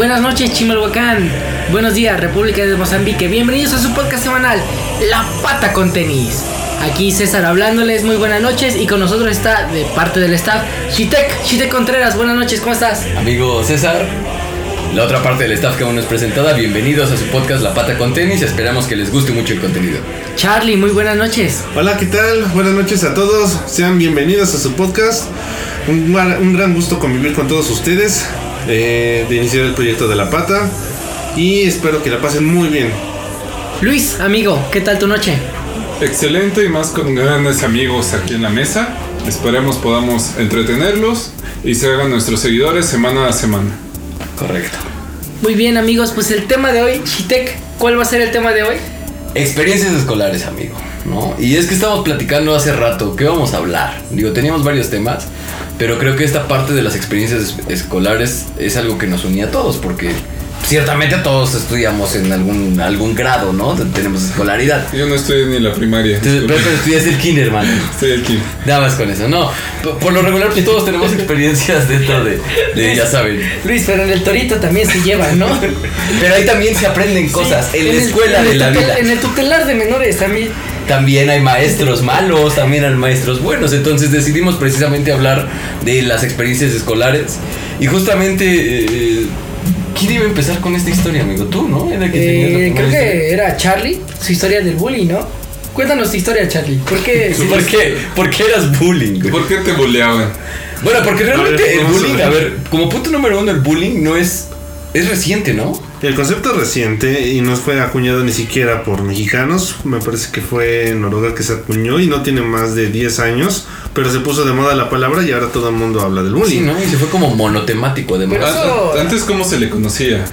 Buenas noches, Chimalhuacán. Buenos días, República de Mozambique. Bienvenidos a su podcast semanal, La Pata con Tenis. Aquí César hablándoles, muy buenas noches. Y con nosotros está, de parte del staff, Shitek, Shitek Contreras. Buenas noches, ¿cómo estás? Amigo César, la otra parte del staff que aún no es presentada, bienvenidos a su podcast La Pata con Tenis. Esperamos que les guste mucho el contenido. Charlie, muy buenas noches. Hola, ¿qué tal? Buenas noches a todos. Sean bienvenidos a su podcast. Un, un gran gusto convivir con todos ustedes. Eh, de iniciar el proyecto de La Pata. Y espero que la pasen muy bien. Luis, amigo, ¿qué tal tu noche? Excelente y más con grandes amigos aquí en la mesa. Esperemos podamos entretenerlos y se hagan nuestros seguidores semana a semana. Correcto. Muy bien, amigos, pues el tema de hoy, Shitek, ¿cuál va a ser el tema de hoy? Experiencias escolares, amigo. ¿no? Y es que estamos platicando hace rato, ¿qué vamos a hablar? Digo, teníamos varios temas, pero creo que esta parte de las experiencias es- escolares es algo que nos unía a todos, porque ciertamente todos estudiamos en algún, algún grado, ¿no? Tenemos escolaridad. Yo no estoy ni en la primaria. Entonces, pero, pero estudias el kinder, hermano. Estoy aquí. Nada más con eso, no. Por, por lo regular, pues todos tenemos experiencias dentro de, de, ya saben. Luis, pero en el torito también se lleva, ¿no? Pero ahí también se aprenden cosas. En la el- escuela en de el la tutel- vida. En el tutelar de menores también. También hay maestros malos, también hay maestros buenos. Entonces decidimos precisamente hablar de las experiencias escolares. Y justamente, eh, ¿quién iba a empezar con esta historia, amigo? Tú, ¿no? Era que Eh, creo que era Charlie, su historia del bullying, ¿no? Cuéntanos tu historia, Charlie. ¿Por qué? historia. ¿Por qué? ¿Por qué eras bullying? güey? ¿Por qué te boleaban? Bueno, porque realmente ver, el bullying, a ver, como punto número uno, el bullying no es. Es reciente, ¿no? El concepto es reciente y no fue acuñado ni siquiera por mexicanos. Me parece que fue Noruega que se acuñó y no tiene más de 10 años. Pero se puso de moda la palabra y ahora todo el mundo habla del bullying. Sí, ¿no? Y se fue como monotemático, además. Pero eso- Antes, ¿cómo se le conocía?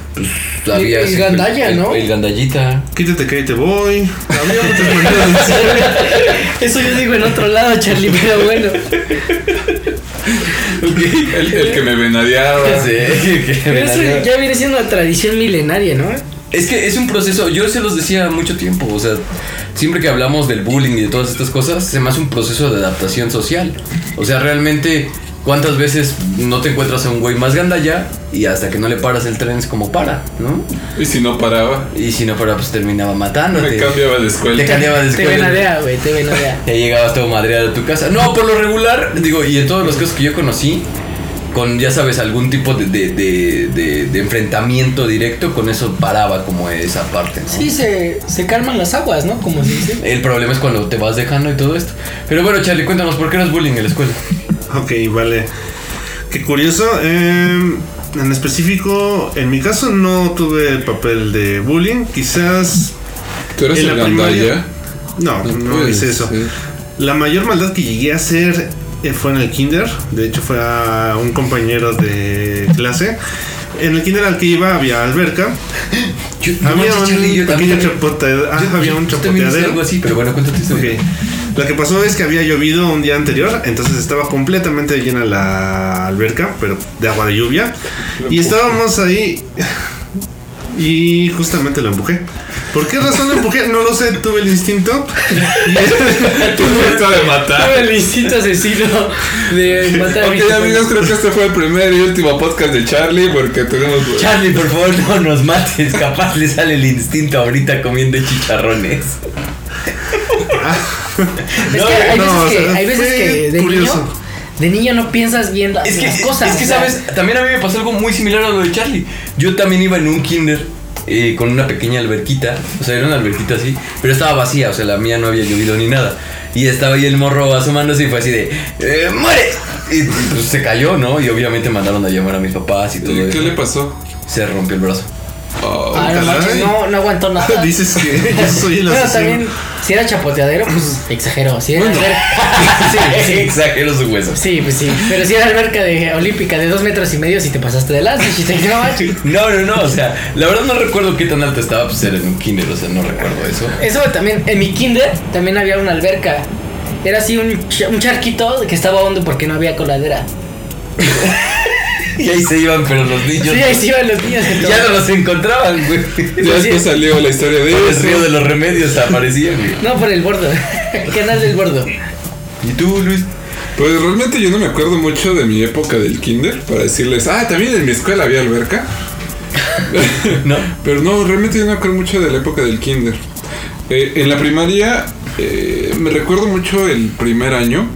Había el gandalla, el- ¿no? El gandallita. Quítate que ahí te voy. Había muchas maneras de decir. Eso yo digo en otro lado, Charlie, pero bueno. El, el que me venadeaba. Sí, eso ya viene siendo una tradición milenaria, ¿no? Es que es un proceso, yo se los decía mucho tiempo, o sea, siempre que hablamos del bullying y de todas estas cosas, se me hace un proceso de adaptación social. O sea, realmente, ¿cuántas veces no te encuentras a un güey más gandalla y hasta que no le paras el tren es como para, ¿no? Y si no paraba, Y si no para, pues terminaba matándote. me cambiaba de escuela. Te cambiaba de Te escuela. venadea, güey, te venadea. Ya llegabas todo madreado a tu casa. No, por lo regular, digo, y en todos los casos que yo conocí, con, ya sabes, algún tipo de, de, de- de- de enfrentamiento directo, con eso paraba como esa parte, ¿no? Sí, se, se calman las aguas, ¿no? Como se dice. El problema es cuando te vas dejando y todo esto. Pero bueno, Charlie, cuéntanos, ¿por qué eras bullying en la escuela? Ok, vale. Qué curioso. eh, en específico, en mi caso no tuve el papel de bullying. Quizás. ¿Tú eres en el la primaria-? No, no, puede hice eso. ser. La mayor maldad que llegué a hacer fue en el kinder. De hecho, fue a un compañero de clase. En el kinder al que iba había alberca. Yo, había un Charlie, yo pequeño también- chapoteadero. ah, yo- había un chapoteadero. algo así, pero bueno, cuéntate. Lo que pasó es que había llovido un día anterior, entonces estaba completamente llena la alberca, pero de agua de lluvia. Y estábamos ahí y justamente lo empujé. ¿Por qué razón lo empujé? No lo sé, tuve el instinto. Tu gusto de matar. el instinto asesino de matar a Ok, mis amigos, creo que este fue el primer y último podcast de Charlie porque tenemos... Charlie, por favor, no nos mates. Capaz le sale el instinto ahorita comiendo chicharrones. Es que hay no, veces, o que, sea, hay veces fue que de curioso. niño, de niño no piensas bien las, Es que, cosas. es que o sea, sabes, también a mí me pasó algo muy similar a lo de Charlie. Yo también iba en un kinder eh, con una pequeña alberquita. O sea, era una alberquita así, pero estaba vacía. O sea, la mía no había llovido ni nada. Y estaba ahí el morro asomándose y fue así de eh, ¡Muere! Y pues se cayó, ¿no? Y obviamente mandaron a llamar a mis papás y todo ¿Y eso. ¿Qué le pasó? Se rompió el brazo. Oh, no, no, no aguantó nada. Dices que yo soy el Bueno, asesino. también, si era chapoteadero, pues exageró. Si era alberca, sí, sí, Exagero su hueso. sí, pues sí. Pero si era alberca de olímpica de dos metros y medio, si te pasaste de lanza, si te no. No, no, o sea, la verdad no recuerdo qué tan alto estaba, pues era en un kinder, o sea, no recuerdo eso. Eso también, en mi kinder también había una alberca. Era así un, un charquito que estaba hondo porque no había coladera. Y ahí se iban, pero los niños Sí, ahí se iban los niños. ya no los encontraban, güey. Ya después salió la historia de Por el río de los remedios aparecían, güey. No, por el bordo. Canal del bordo. ¿Y tú, Luis? Pues realmente yo no me acuerdo mucho de mi época del kinder para decirles, ah, también en mi escuela había alberca. ¿No? Pero no, realmente yo no creo mucho de la época del kinder. Eh, en la primaria eh, me recuerdo mucho el primer año.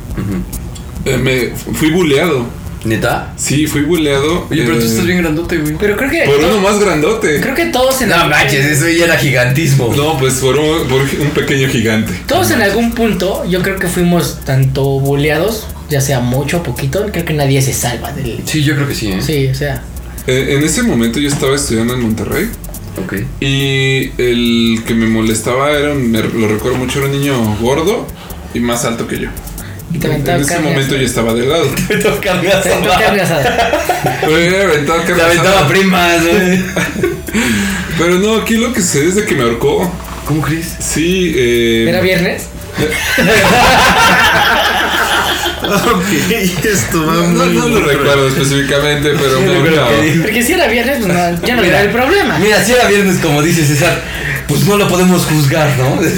Eh, me fui buleado. ¿Neta? Sí, fui buleado. Oye, pero tú eh, estás bien grandote, güey. Pero creo que. Por uno más grandote. Creo que todos en No algún- manches, eso ya era gigantismo. No, pues por un, por un pequeño gigante. Todos en algún punto, yo creo que fuimos tanto buleados, ya sea mucho o poquito, creo que nadie se salva del. Sí, yo creo que sí, ¿eh? Sí, o sea. Eh, en ese momento yo estaba estudiando en Monterrey. Ok. Y el que me molestaba era, me lo recuerdo mucho, era un niño gordo y más alto que yo. En ese momento yo estaba. Me toca Te aventaba carne asada. Carne Te aventaba primas, güey. Pero no, aquí lo que sucede es de que me ahorcó. ¿Cómo crees? Sí, eh. ¿Era viernes? Ok, esto va No, no, muy no lo muy- recuerdo específicamente, pero Sí, me que. Porque si era viernes, pues no, ya no Mira, era el problema. Mira, si era viernes, como dice César, pues no lo podemos juzgar, ¿no?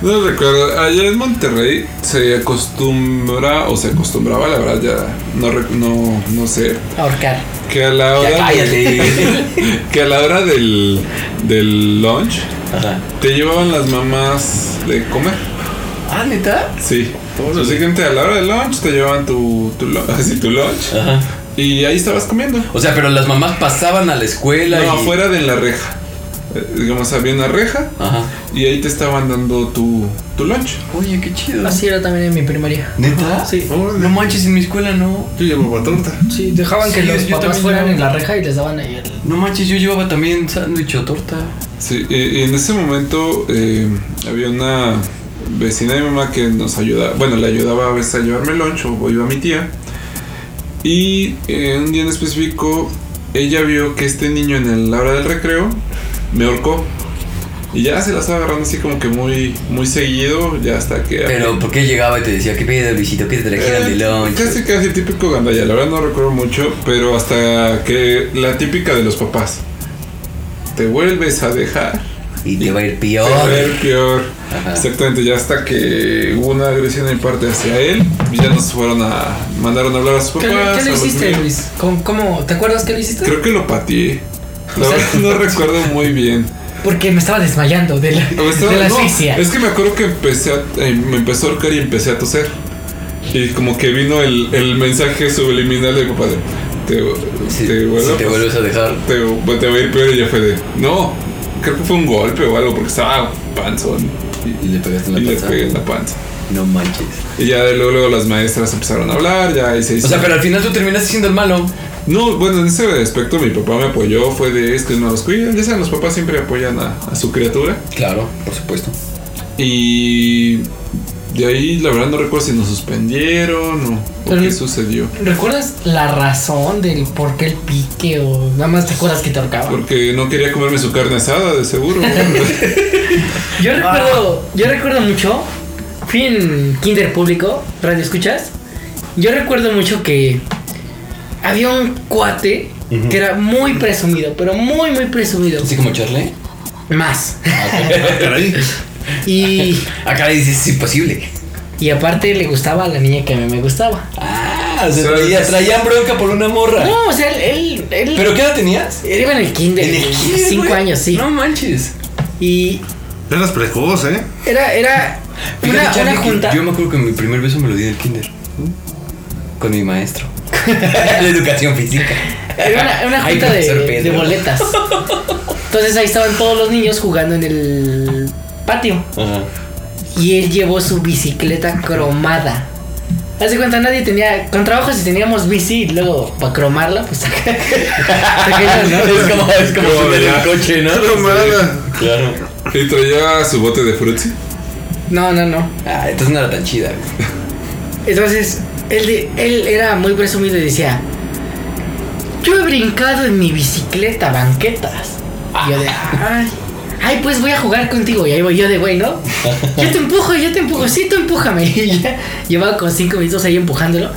No lo recuerdo. Allá en Monterrey se acostumbra, o se acostumbraba, la verdad ya no, no, no sé, Ahorcar. que a la hora. Que a la hora del, del lunch Ajá. te llevaban las mamás de comer. Ah, ¿neta? Sí. Básicamente a la hora del lunch te llevaban tu, tu, así, tu lunch Ajá. y ahí estabas comiendo. O sea, pero las mamás pasaban a la escuela No, y... afuera de la reja. Digamos, había una reja Ajá. y ahí te estaban dando tu, tu lunch. Oye, qué chido. Así era también en mi primaria. ¿Neta? Sí. No manches, en mi escuela no. Yo llevaba torta. Sí, dejaban que los papás fueran llevaba. en la reja y les daban ahí el... No manches, yo llevaba también sándwich o torta. Sí, eh, y en ese momento eh, había una vecina de mi mamá que nos ayudaba, bueno, le ayudaba a veces a llevarme el lunch o iba a mi tía. Y eh, un día en específico, ella vio que este niño en el- la hora del recreo me ahorcó. Y ya se la estaba agarrando así como que muy, muy seguido, ya hasta que... Pero, ¿por qué llegaba y te decía, qué pedo, Luisito, qué te trajeron de Eh, lunch? Casi, casi típico gandalla. La verdad no recuerdo mucho, pero hasta que la típica de los papás. Te vuelves a dejar. Y te va a ir Te va a peor. ir peor. Ajá. Exactamente, ya hasta que hubo una agresión de mi parte hacia él, y ya nos fueron a. mandaron a hablar a sus ¿Qué, papás. qué a le hiciste. Luis? ¿Cómo, cómo- ¿Te acuerdas qué le hiciste? Creo que lo pateé. La O sea- verdad no recuerdo muy bien. Porque me estaba desmayando de la, estaba- de la no, asfixia. es que me acuerdo que empecé a, eh, me empezó a ahorcar y empecé a toser. Y como que vino el, el mensaje subliminal de mi papá de. Te, Si te si vuelvo a te pas- vuelves a dejar. te, te va a ir peor y ya fue de. No, creo que fue un golpe o algo porque estaba panzón. Y le pegaste en Y la le panza. pegué en la panza. No manches. Y ya luego, luego las maestras empezaron a hablar, ya y se hizo. O sea, pero al final tú terminaste siendo el malo. No, bueno, en ese aspecto mi papá me apoyó, fue de es que no los cuidan, ya saben, los papás siempre apoyan a, a su criatura. Claro, por supuesto. Y de ahí la verdad no recuerdo si nos suspendieron o, Pero- qué sucedió. ¿Recuerdas la razón del por qué el pique o nada más te acuerdas que te ahorcaban? Porque no quería comerme su carne asada, de seguro. Yo recuerdo, yo recuerdo mucho, fui en kinder público, radio escuchas. Yo recuerdo mucho que había un cuate que era muy presumido, pero muy muy presumido. Así como Charlie. Más. Caray. Y, Acá le dices, es imposible. y aparte le gustaba a la niña que a mí me gustaba. Ah, o sea, traía- traían bronca por una morra. No, o sea, él, él, él- ¿Pero qué edad tenías? él iba en el kinder, En el kinder, cinco güey. años, sí. No manches. Y Eras precoz, ¿eh? era, era Fíjate, una, Charlie, una junta. Yo me acuerdo que mi primer beso me lo di en el kinder. Con mi maestro. de educación física. Era una, una Ay, junta de, boletas. Entonces ahí estaban todos los niños jugando en el patio. Y él llevó su bicicleta cromada. Haz de cuenta, nadie tenía. Con trabajo, si teníamos bici y luego para cromarla, pues saca- saca- ¿no? Es como, es como el coche, ¿no? Cromada. Claro. y traía su bote de frutzi. No, no, no. Ah, entonces no era tan chida, güey. Entonces, él, de- él era muy presumido y decía: Yo he brincado en mi bicicleta banquetas. Y yo de, ay, ay, pues voy a jugar contigo. Y ahí voy yo de, güey, ¿no? Yo te empujo, yo te empujo, sí, tú empújame. Y ya llevaba con cinco minutos ahí empujándolo.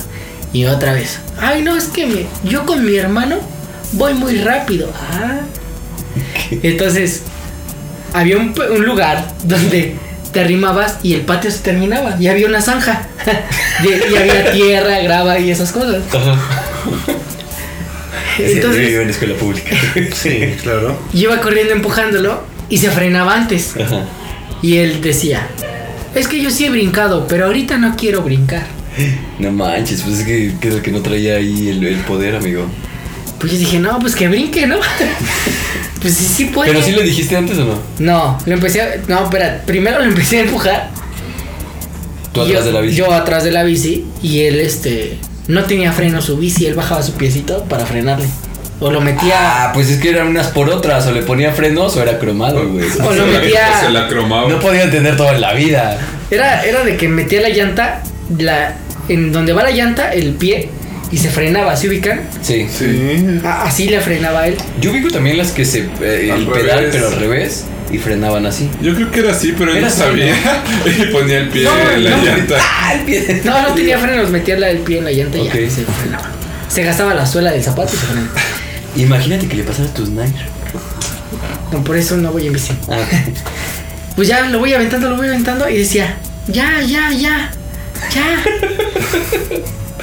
Y otra vez, ay, no, es que me- yo con mi hermano voy muy rápido. Ah. Entonces, había un lugar donde te arrimabas y el patio se terminaba. Y había una zanja. Y, y había tierra, grava y esas cosas. Yo Entonces iba en escuela pública. Sí, claro. yo iba corriendo empujándolo y se frenaba antes. Ajá. Y él decía, es que yo sí he brincado, pero ahorita no quiero brincar. No manches, pues es que, que es el que no traía ahí el, el poder, amigo. Pues yo dije, no, pues que brinque, ¿no? pues sí, sí puede. Pero sí lo dijiste antes o no? No, lo empecé a... No, espera, primero lo empecé a empujar. Tú atrás yo, de la bici. Yo atrás de la bici y él, este... No tenía freno su bici, él bajaba su piecito para frenarle. O lo metía... Ah, pues es que eran unas por otras, o le ponía frenos o era cromado, güey. O lo Se la- metía- Se la cromaba. No podía entender todo en la vida. Era, era de que metía la llanta, la, en donde va la llanta, el pie, y se frenaba, ¿se ubican? Sí. Sí. A- así le frenaba él. Yo ubico también las que se. eh, el pedal, pero al revés. Y frenaban así. Yo creo que era así, pero él no sabía. y ponía el pie No, en la no. llanta. ¡Ah, el pie! No, no tenía frenos, metía la- el pie en la llanta y Ok. ya se frenaba. Se gastaba la suela del zapato y se frenaba. Imagínate que le pasara a tus Nike. No, por eso no voy en bici. Ah, Pues ya lo voy aventando, lo voy aventando y decía, ya, ya, ya, ya.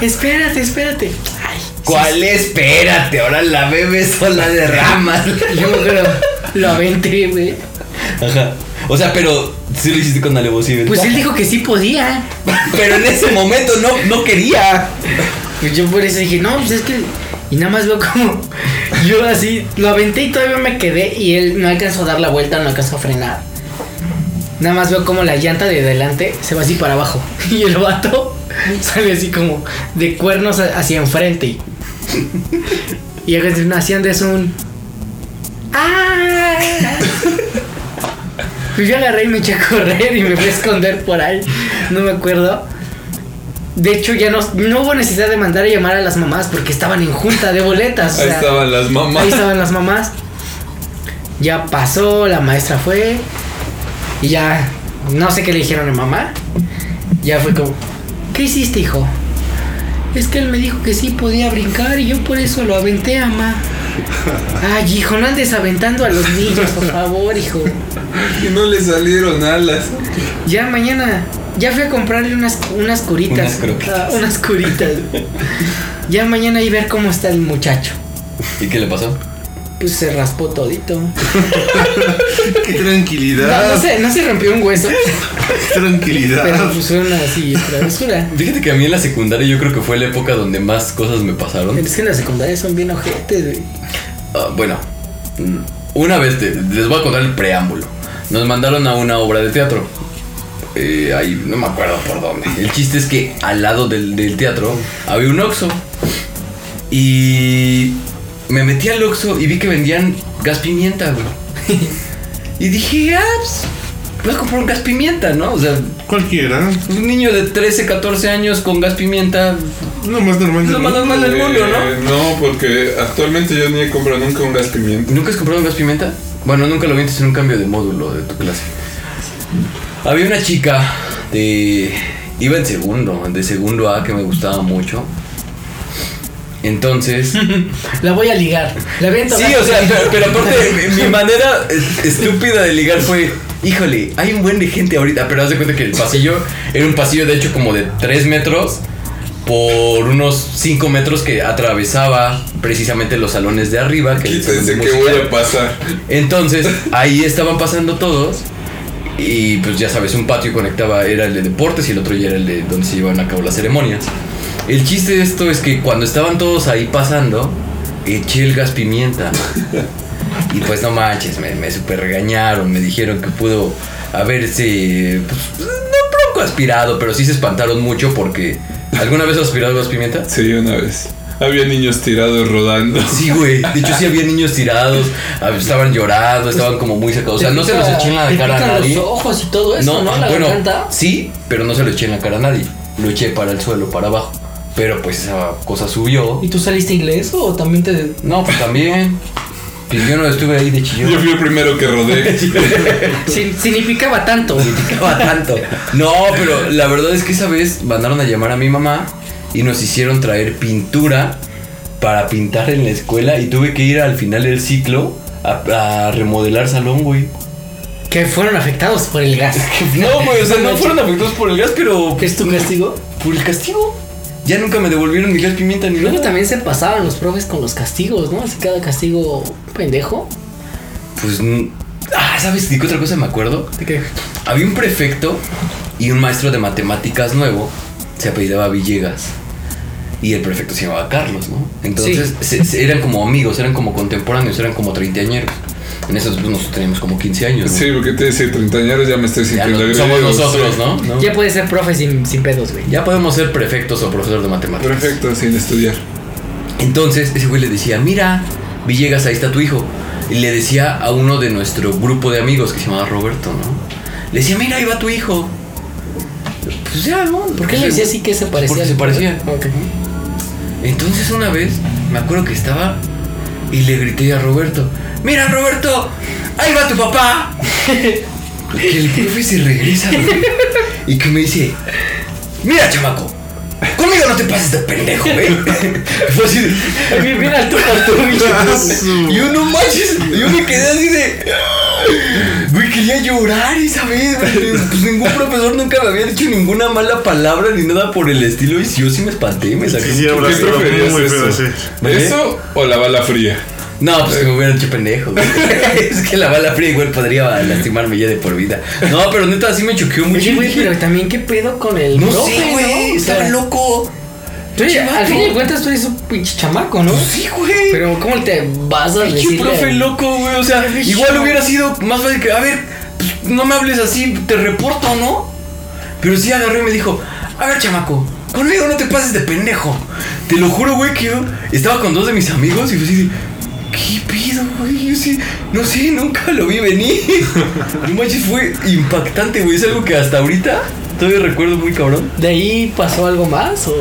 Espérate, espérate. Ay, ¿Cuál? Espérate, ahora la bebé sola de ramas. yo creo, lo aventé, güey. Ajá. O sea, pero sí lo hiciste con alevosía. Pues él dijo que sí podía. Pero en ese momento no, no quería. Pues yo por eso dije, no, pues es que. Y nada más veo como. Yo así lo aventé y todavía me quedé y él no alcanzó a dar la vuelta, no alcanzó a frenar. Nada más veo como la llanta de delante se va así para abajo. Y el vato sale así como de cuernos hacia enfrente. Y a continuación eso un. ¡Ah! Pues yo agarré y me eché a correr y me fui a esconder por ahí. No me acuerdo. De hecho, ya no, no hubo necesidad de mandar a llamar a las mamás porque estaban en junta de boletas. o Ahí sea, estaban las mamás. Ahí estaban las mamás. Ya pasó, la maestra fue. Y ya, no sé qué le dijeron a mamá. Ya fue como, ¿qué hiciste, hijo? Es que él me dijo que sí podía brincar y yo por eso lo aventé, mamá. Ay, hijo, no andes aventando a los niños, por favor, hijo. Y no le salieron alas. Ya mañana, ya fui a comprarle unas, unas curitas. Unas. Ah, unas curitas. ya mañana y ver cómo está el muchacho. ¿Y qué le pasó? Pues se raspó todito. Qué No, tranquilidad. no se, no se rompió un hueso, Qué tranquilidad. pero pues fue una así travesura. Fíjate que a mí en la secundaria yo creo que fue la época donde más cosas me pasaron. Es que en la secundaria son bien ojetes, güey. Ah, bueno, una vez te- les voy a contar el preámbulo. Nos mandaron a una obra de teatro. Eh, ahí no me acuerdo por dónde. El chiste es que al lado del, del teatro había un Oxxo. Y me metí al Oxxo y vi que vendían gas pimienta, güey. y dije, ah, pues, voy a comprar un gas pimienta, ¿no? O sea, Cualquiera. un niño de 13, 14 años con gas pimienta. Lo más normal del lo más normal del mundo, ¿no? Eh, no, porque actualmente yo ni he comprado nunca un gas pimienta. ¿Nunca has comprado un gas pimienta? Bueno, nunca lo viste en un cambio de módulo de tu clase. Había una chica de. Iba en segundo, de segundo A que me gustaba mucho. Entonces. La voy a ligar. La voy a Sí, o sea, pero, pero aparte, mi mi manera es- estúpida de ligar fue. Híjole, hay un buen de gente ahorita, pero haz de cuenta que el pasillo era un pasillo de hecho como de 3 metros por unos 5 metros que atravesaba precisamente los salones de arriba. Que Quítense que música. voy a pasar. Entonces, ahí estaban pasando todos. Y pues ya sabes, un patio conectaba, era el de deportes y el otro ya era el de donde se llevaban a cabo las ceremonias. El chiste de esto es que cuando estaban todos ahí pasando, eché el gas pimienta. Y pues no manches, me, me super regañaron, me dijeron que pudo haberse, pues, no bronco aspirado, pero sí se espantaron mucho porque... ¿Alguna vez has aspirado gas pimienta? Sí, una vez. Había niños tirados rodando. Sí, güey. De hecho, sí había niños tirados, ah, estaban llorando, estaban como muy secados. O sea, no se los eché en la cara a nadie. los ojos y todo eso, ¿no? La bueno, garganta. sí, pero no se lo eché en la cara a nadie. Lo eché para el suelo, para abajo. Pero pues esa cosa subió. ¿Y tú saliste ileso o también te.? No, pues también. Pues yo no estuve ahí de Yo chillón. fui el primero que rodé. Si, si ni picaba tanto. picaba tanto. No, pero la verdad es que esa vez mandaron a llamar a mi mamá y nos hicieron traer pintura para pintar en la escuela y tuve que ir al final del ciclo a, a remodelar salón, güey. Que fueron afectados por el gas. No, güey, o sea, no fueron afectados por el gas, pero ¿Qué es tu castigo? por el castigo. Ya nunca me devolvieron ni gas pimienta ni Luego nada. también se pasaban los profes con los castigos, ¿no? Así cada castigo pendejo. Pues. Ah, ¿sabes de qué otra cosa me acuerdo? ¿De qué? Había un prefecto y un maestro de matemáticas nuevo. Se apellidaba Villegas. Y el prefecto se llamaba Carlos, ¿no? Entonces se- se- eran como amigos, eran como contemporáneos, eran como treintañeros. En esos pues, nosotros teníamos como 15 años. ¿no? Sí, porque te dice 30 años ya me estoy Ya sintiendo no- somos nosotros, sí. ¿no? ¿No? Ya puede ser profe sin, sin pedos, güey. Ya podemos ser prefectos o profesor de matemáticas. Perfecto, sin estudiar. Entonces ese güey le decía, mira, Villegas, ahí está tu hijo. Y le decía a uno de nuestro grupo de amigos que se llamaba Roberto, ¿no? Le decía, mira, ahí va tu hijo. Pues ya, ¿no? ¿Por qué le decía así que se parecía? Porque se parecía. Ok. Entonces una vez, me acuerdo que estaba y le grité a Roberto, mira Roberto, ahí va tu papá. que el profe se regresa güey, y que me dice, mira chamaco, conmigo no te pases de pendejo, güey. Fue así de, Bien, bien al tú por tú, y yo no manches, yo me quedé así de. Güey, quería llorar esa vez, güey. Pues ningún profesor nunca me había dicho ninguna mala palabra ni nada por el estilo. Y yo sí me espanté, me saqué. Sí, sí, chorro. preferías muy feo, eso? sí. ¿Eso o la bala fría? No, pues que me hubieran hecho pendejo. güey. es que la bala fría igual podría lastimarme ya de por vida. No, pero neta, sí me choqueó mucho. Oye, güey, pero también qué pedo con el no profe, sé, güey. ¿no? O sea, Estaba loco. Oye, al fin de cuentas tú eres un pinche chamaco, ¿no? Pues sí, güey. Pero ¿cómo te vas a Pinche decirle? profe loco, güey. O sea, igual hubiera sido más fácil que, a ver, pues, no me hables así, te reporto, ¿no? Pero sí agarró y me dijo, a ver, chamaco, conmigo no te pases de pendejo. Te lo juro, güey, que yo estaba con dos de mis amigos y fue así ¿qué pido, güey? Yo sí, no sé, nunca lo vi venir. No manches, fue impactante, güey. Es algo que hasta ahorita todavía recuerdo muy cabrón. ¿De ahí pasó algo más? ¿O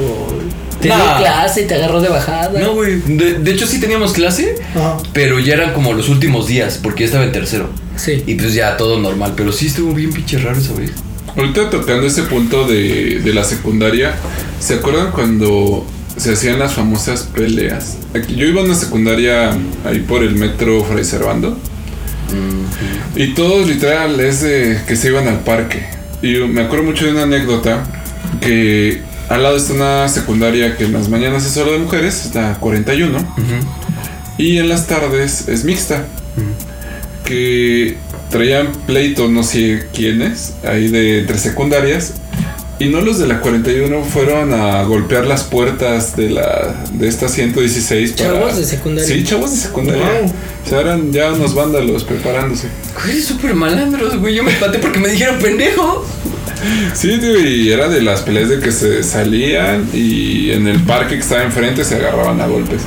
te dio clase y te agarró de bajada? No, güey. De, de hecho, sí teníamos clase, Ajá. pero ya eran como los últimos días, porque yo estaba en tercero. Sí. Y pues ya todo normal, pero sí estuvo bien pinche raro esa vez. Ahorita tocando ese punto de, de la secundaria, ¿se acuerdan cuando se hacían las famosas peleas? Aquí, yo iba a una secundaria ahí por el metro Fray Servando. Y todos literal es de que se iban al parque. Y yo me acuerdo mucho de una anécdota que al lado está una secundaria que en las mañanas es solo de mujeres, está 41. Y en las tardes es mixta. Que traían pleito, no sé quiénes, ahí de entre secundarias. Y no los de la 41 fueron a golpear las puertas de la de esta 116 para- Chavos de secundaria. Sí, chavos de secundaria. Wow. O sea, eran ya unos vándalos preparándose. Güey, súper malandros, güey. Yo me espanté porque me dijeron pendejo. Sí, tío, y era de las peleas de que se salían y en el parque que estaba enfrente se agarraban a golpes.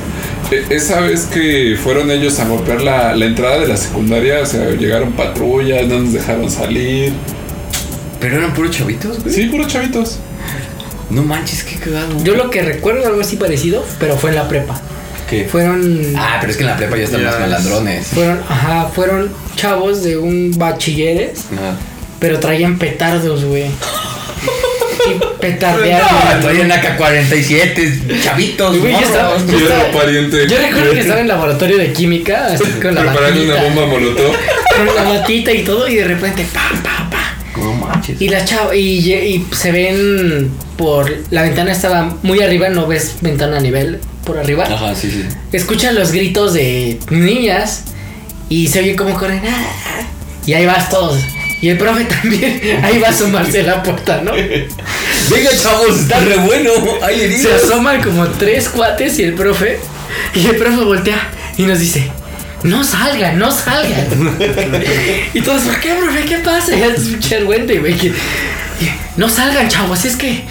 E- esa vez que fueron ellos a golpear la, la entrada de la secundaria, o sea, llegaron patrullas, no nos dejaron salir. Pero eran puros chavitos, güey. Sí, puros chavitos. No manches, qué cagado. Yo lo que recuerdo algo así parecido, pero fue en la prepa. ¿Qué? Fueron. Ah, pero es que en la prepa ya están Ya más es- malandrones. Fueron, ajá, fueron chavos de un bachilleres, Ajá. pero traían petardos, güey. Y No, petardearon. traían AK-47, chavitos, Güey, yo estaba- estaba- recuerdo que estaba en el laboratorio de química, así con la Preparando una bomba molotov. con la batita y todo, y de repente, pa, pa, pa. No manches. Y la chava, y, y se ven por. La ventana estaba muy arriba, no ves ventana a nivel por arriba. Ajá, sí, sí. Escuchan los gritos de niñas y se oye como corren. "Ah", Y ahí vas todos. Y el profe también, ahí va a asomarse la puerta, ¿no? Venga, chavos, está re bueno. Hay Se asoman como tres cuates y el profe. Y el profe voltea y nos dice. No salgan, no salgan. y todos, ¿por qué, profe? ¿Qué pasa? Y es un güey. que- No salgan, chavos, es que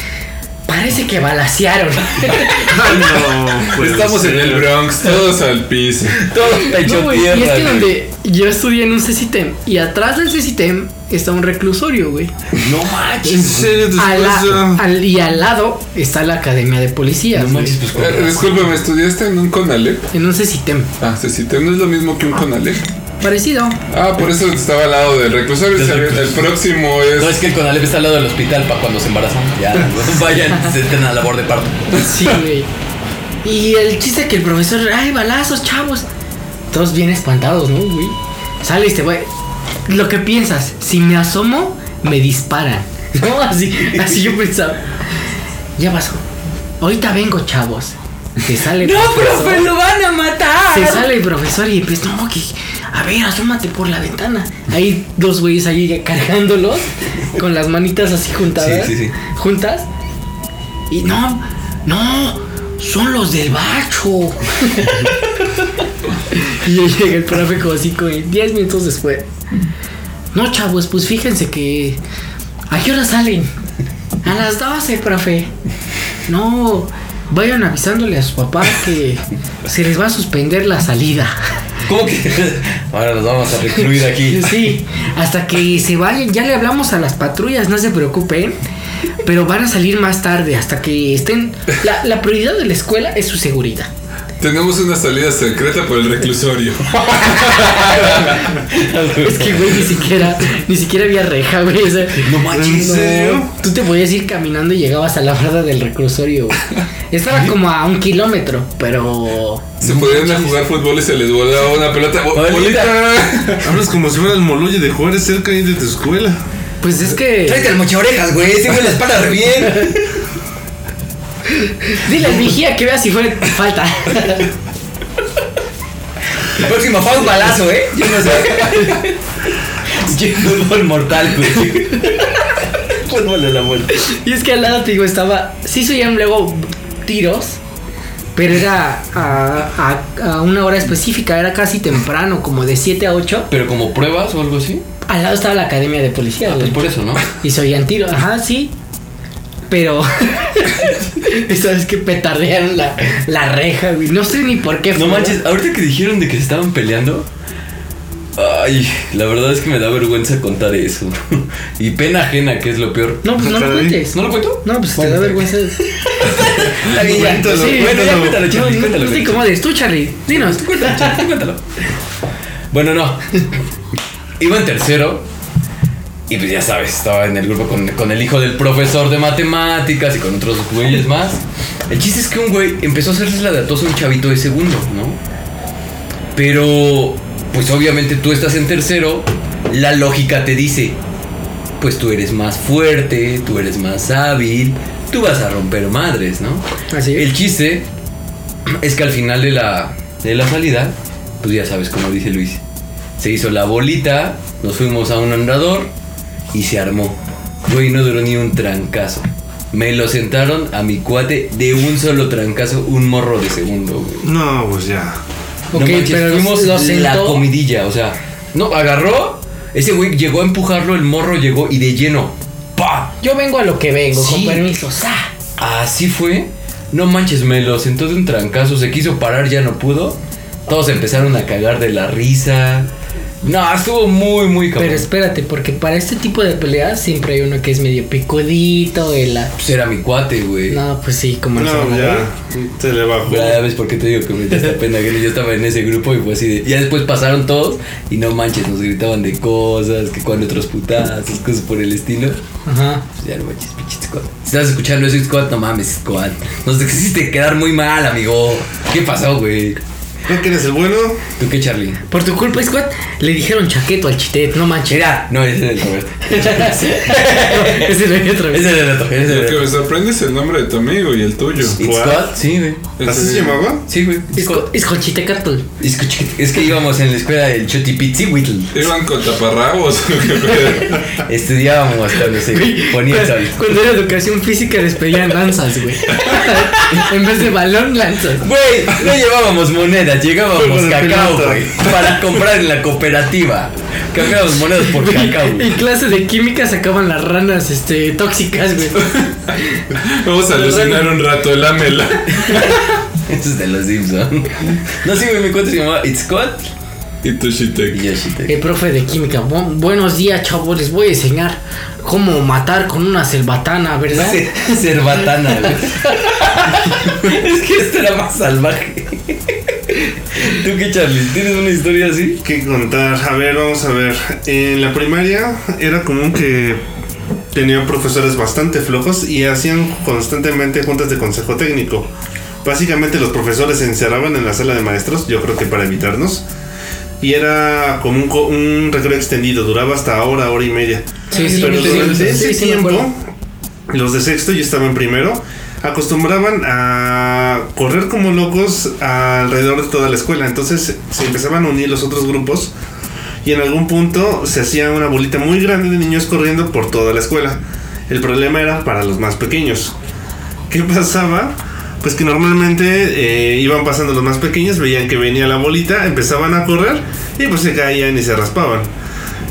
parece que balasearon. Ay, no, puede Estamos en el Bronx, todos al piso. Todo está hecho No, tierra. y es que güey. donde yo estudié en un CECITEM y atrás del CECITEM está un reclusorio, güey. No ¿En manches. serio? A Después la- al- y al lado está la academia de policías. No manches, pues Eh, discúlpame, ¿estudiaste en un Conalep? En un CECITEM. Ah, Cecite, ¿no es lo mismo que un Conalep? Parecido. Ah, por eso estaba al lado del reclusorio. El reclusorio. próximo es. No, es que el Conalep está al lado del hospital para cuando se embarazan. Ya, vayan, se estén a labor de parto. Sí, güey. Y el chiste que el profesor, ay, balazos, chavos. Todos bien espantados, ¿no, güey? Sale este güey. Lo que piensas, si me asomo, me disparan. No, así, así yo pensaba. Ya pasó. ahorita vengo, chavos. Se sale No, profesor. profe, lo van a matar. Se sale el profesor y pues no, que a ver, asómate por la ventana. Hay dos güeyes ahí cargándolos con las manitas así juntadas. Sí, sí, sí. Juntas. Y no, no, son los del bacho. y llega el profe como así como 10 minutos después. No, chavos, pues fíjense que ¿a qué hora salen? A las 12, profe. No, vayan avisándole a su papá que se les va a suspender la salida. ¿Cómo que? Ahora nos vamos a recluir aquí. Sí, hasta que se vayan, ya le hablamos a las patrullas, no se preocupen, pero van a salir más tarde, hasta que estén... La, la prioridad de la escuela es su seguridad. Tenemos una salida secreta por el reclusorio. Es que, güey, ni siquiera, ni siquiera había reja, güey. o sea, No manches. ¿En serio? Tú te podías ir caminando y llegabas a la barda del reclusorio. güey. Estaba como a un kilómetro, pero... Se podían ir a jugar fútbol y se les volaba una pelota. Bo- Bolita. Hablas como si fuera el molulle de Juárez cerca ahí de tu escuela. Pues es que... Tráete el mochaorejas, güey. Ese güey las para re bien. Dile al vigía que vea si fue falta. La próxima fue un balazo, ¿eh? Yo no sé. Fútbol mortal, güey. Fútbol de la muerte. Y es que al lado, te digo, estaba. Sí se oían luego tiros, pero era a, a- a una hora específica, era casi temprano, como de 7 a 8. Pero como pruebas o algo así. Al lado estaba la academia de policía, Ah, pues por eso, ¿no? Y se oían tiros, ajá, sí. Pero. Esa vez que petardearon la, la reja, güey. No sé ni por qué No fue. manches, ahorita que dijeron de que se estaban peleando. Ay, la verdad es que me da vergüenza contar eso. Y pena ajena, que es lo peor. No, pues no lo cuentes. ¿No lo cuento? No, pues te da vergüenza. Está bien, ya. Cuéntalo, Sí, bueno, ya cuéntalo, No, Charlie, no, cuéntalo. no te incomodes, tú, Charlie. Dinos. Cuéntalo, Charlie, cuéntalo. Bueno, no. Iba en tercero. Y pues ya sabes, estaba en el grupo con, con el hijo del profesor de matemáticas y con otros güeyes más. El chiste es que un güey empezó a hacerse la de atoso a un chavito de segundo, ¿no? Pero, pues obviamente tú estás en tercero, la lógica te dice, pues tú eres más fuerte, tú eres más hábil, tú vas a romper madres, ¿no? Así es. El chiste es que al final de la, de la salida, pues ya sabes como dice Luis, se hizo la bolita, nos fuimos a un andador y se armó. Güey, no duró ni un trancazo. Me lo sentaron a mi cuate de un solo trancazo, un morro de segundo, güey. No, pues ya. Ok, no manches, pero fuimos lo la sentó. comidilla, o sea, no, agarró, ese güey llegó a empujarlo, el morro llegó y de lleno, ¡pa! Yo vengo a lo que vengo, Sí. con permiso. ¡sa! Así fue. No manches, me lo sentó de un trancazo. Se quiso parar, ya no pudo. Todos empezaron a cagar de la risa. No, estuvo muy, muy cabrón. Pero espérate, porque para este tipo de peleas siempre hay uno que es medio picudito, el... la- Pues era mi cuate, güey. No, pues sí, como el No, ya. Se le bajó. Pero ya ves por qué te digo que me da esta pena que yo estaba en ese grupo y fue así de. Ya después pasaron todos y no manches, nos gritaban de cosas, que cuando otros putazos, cosas por el estilo. Ajá. Pues ya no manches, pinche squad. Si estás escuchando eso, squad, no mames, squad. Nos hiciste quedar muy mal, amigo. ¿Qué pasó, güey? ¿No que eres el bueno? ¿Tú qué, Charlie? Por tu culpa, Squad, le dijeron chaqueto al chitet, no manches. Era. No, ese era el Roberto. Ese lo vi otra vez. Ese era el otro. Ese Lo era que el me sorprende es el nombre de tu amigo y el tuyo. Squad, sí, güey. ¿Así Ese- se llamaba? Sí, güey. It's Squad. Es conchitecatl. Es que, es íbamos en la escuela del Chotipitzihuitl. ¿Iban con taparrabos? Estudiábamos cuando se ponía el. Cuando era educación física les pedían lanzas, güey. en vez de balón, lanzas. Güey, no llevábamos monedas, llegábamos cacao, güey. Para comprar en la cooperativa. Cambiábamos monedas por cacao, En güey. clase de química sacaban las ranas este, tóxicas, güey. Vamos a alucinar un rato, lámela. Eso es de los Simpsons. No sé, güey, mi cuento se llamaba It's Squad Y tu y shitek. Yoshite. El profe de química. Bu- buenos días, chavos. Les voy a enseñar cómo matar con una selvatana, ¿verdad? Ce- Cerbatana, güey. es que esto era más salvaje. ¿Tú qué, Charlie? ¿Tienes una historia así? ¿Qué contar? A ver, vamos a ver. En la primaria era común que tenían profesores bastante flojos y hacían constantemente juntas de consejo técnico. Básicamente los profesores se encerraban en la sala de maestros, yo creo que para evitarnos. Y era como un, co- un recreo extendido, duraba hasta hora, hora y media. Sí, sí, Pero sí, durante ese tiempo, los de sexto, yo estaba en primero, acostumbraban a correr como locos alrededor de toda la escuela. Entonces se empezaban a unir los otros grupos y en algún punto se hacía una bolita muy grande de niños corriendo por toda la escuela. El problema era para los más pequeños. ¿Qué pasaba? Pues que normalmente eh, iban pasando los más pequeños, veían que venía la bolita, empezaban a correr y pues se caían y se raspaban.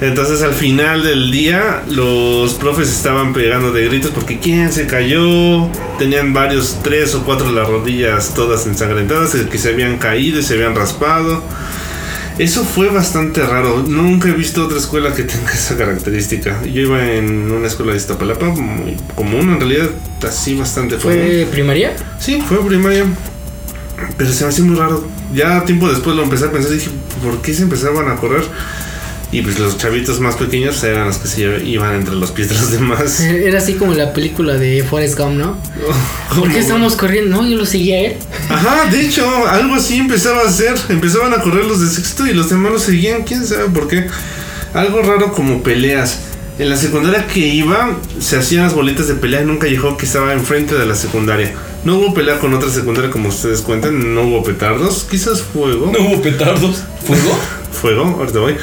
Entonces al final del día los profes estaban pegando de gritos porque quién se cayó, tenían varios, tres o cuatro las rodillas todas ensangrentadas, que se habían caído y se habían raspado. Eso fue bastante raro. Nunca he visto otra escuela que tenga esa característica. Yo iba en una escuela de Iztapalapa, muy común, en realidad, así bastante ¿Fue primaria? Sí, fue primaria. Pero se me hacía muy raro. Ya tiempo después lo empecé a pensar y dije, ¿por qué se empezaban a correr? Y pues los chavitos más pequeños eran los que se iban entre los pies de los demás. Era así como la película de Forrest Gump, ¿no? ¿Por qué estamos corriendo? No, yo lo seguía a él. Ajá, de hecho, algo así empezaba a hacer. Empezaban a correr los de sexto y los demás los seguían, quién sabe por qué. Algo raro como peleas. En la secundaria que iba, se hacían las bolitas de pelea en un callejón que estaba enfrente de la secundaria. No hubo pelea con otra secundaria como ustedes cuentan, no hubo petardos, quizás fuego. No hubo petardos. ¿Fuego? fuego, ahorita voy.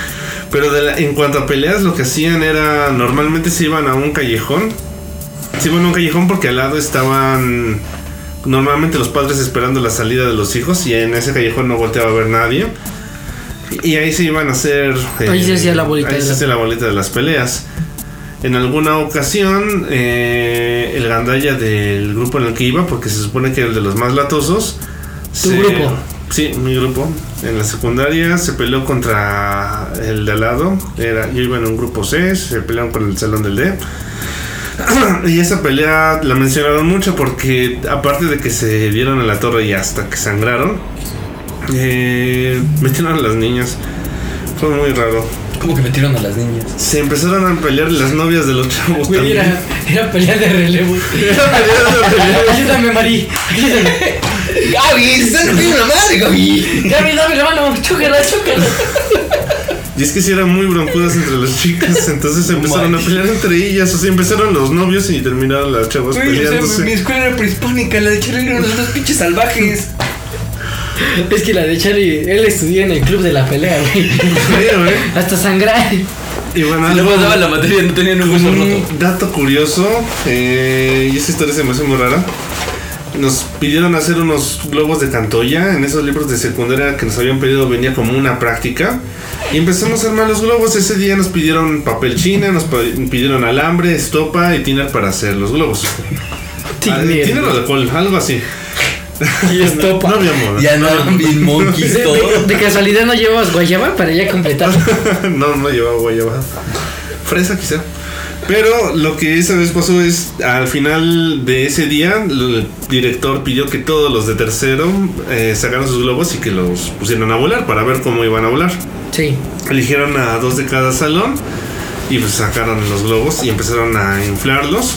Pero de la- en cuanto a peleas, lo que hacían era. Normalmente se iban a un callejón. Se iban a un callejón porque al lado estaban. Normalmente los padres esperando la salida de los hijos. Y en ese callejón no volteaba a ver nadie. Y ahí se iban a hacer. eh, Ahí se hacía la bolita ahí se hacía la bolita de las peleas. En alguna ocasión, eh, el gandalla del grupo en el que iba, porque se supone que era el de los más latosos. ¿Tu grupo? Sí, mi grupo. En la secundaria se peleó contra el de al lado. Era, yo iba en un grupo C, se pelearon con el salón del D. y esa pelea la mencionaron mucho porque aparte de que se dieron a la torre y hasta que sangraron, eh, metieron a las niñas. Fue muy raro. ¿Cómo que metieron a las niñas? Se empezaron a pelear las novias de los chavos Güey, también. era, era pelea de relevo. Ayúdame, Mari. Ayúdame. ¡Gaby! ¡Estás rompiendo la madre, Gaby! Gaby, dame la mano. Chócala, chócala. Y es que sí eran muy broncudas entre las chicas, entonces empezaron a pelear entre ellas, o sea, empezaron los novios y terminaron las chavas o sea, peleándose. mi escuela era prehispánica, la de Charlie eran unos pinches salvajes. Es que la de Charlie, él estudió en el club de la pelea, güey. Hasta sangrar. Y bueno, Si no algo- pasaba la materia, no tenían un hueso roto. dato curioso, eh, y esta historia se me hace muy rara. Nos pidieron hacer unos globos de cantoya. En esos libros de secundaria que nos habían pedido venía como una práctica. Y empezamos a armar los globos. Ese día nos pidieron papel china, nos pidieron alambre, estopa y tiner para hacer los globos. Tiner. Tiner o alcohol, algo así. Y estopa. No había moda. Ya andaban bien monkeys De, de- de casualidad no llevabas guayaba para ya completarlo. no, no llevaba guayaba. Fresa quizá. Pero lo que esa vez pasó es, al final de ese día, el director pidió que todos los de tercero eh, sacaran sus globos y que los pusieran a volar para ver cómo iban a volar. Sí. Eligieron a dos de cada salón y pues sacaron los globos y empezaron a inflarlos.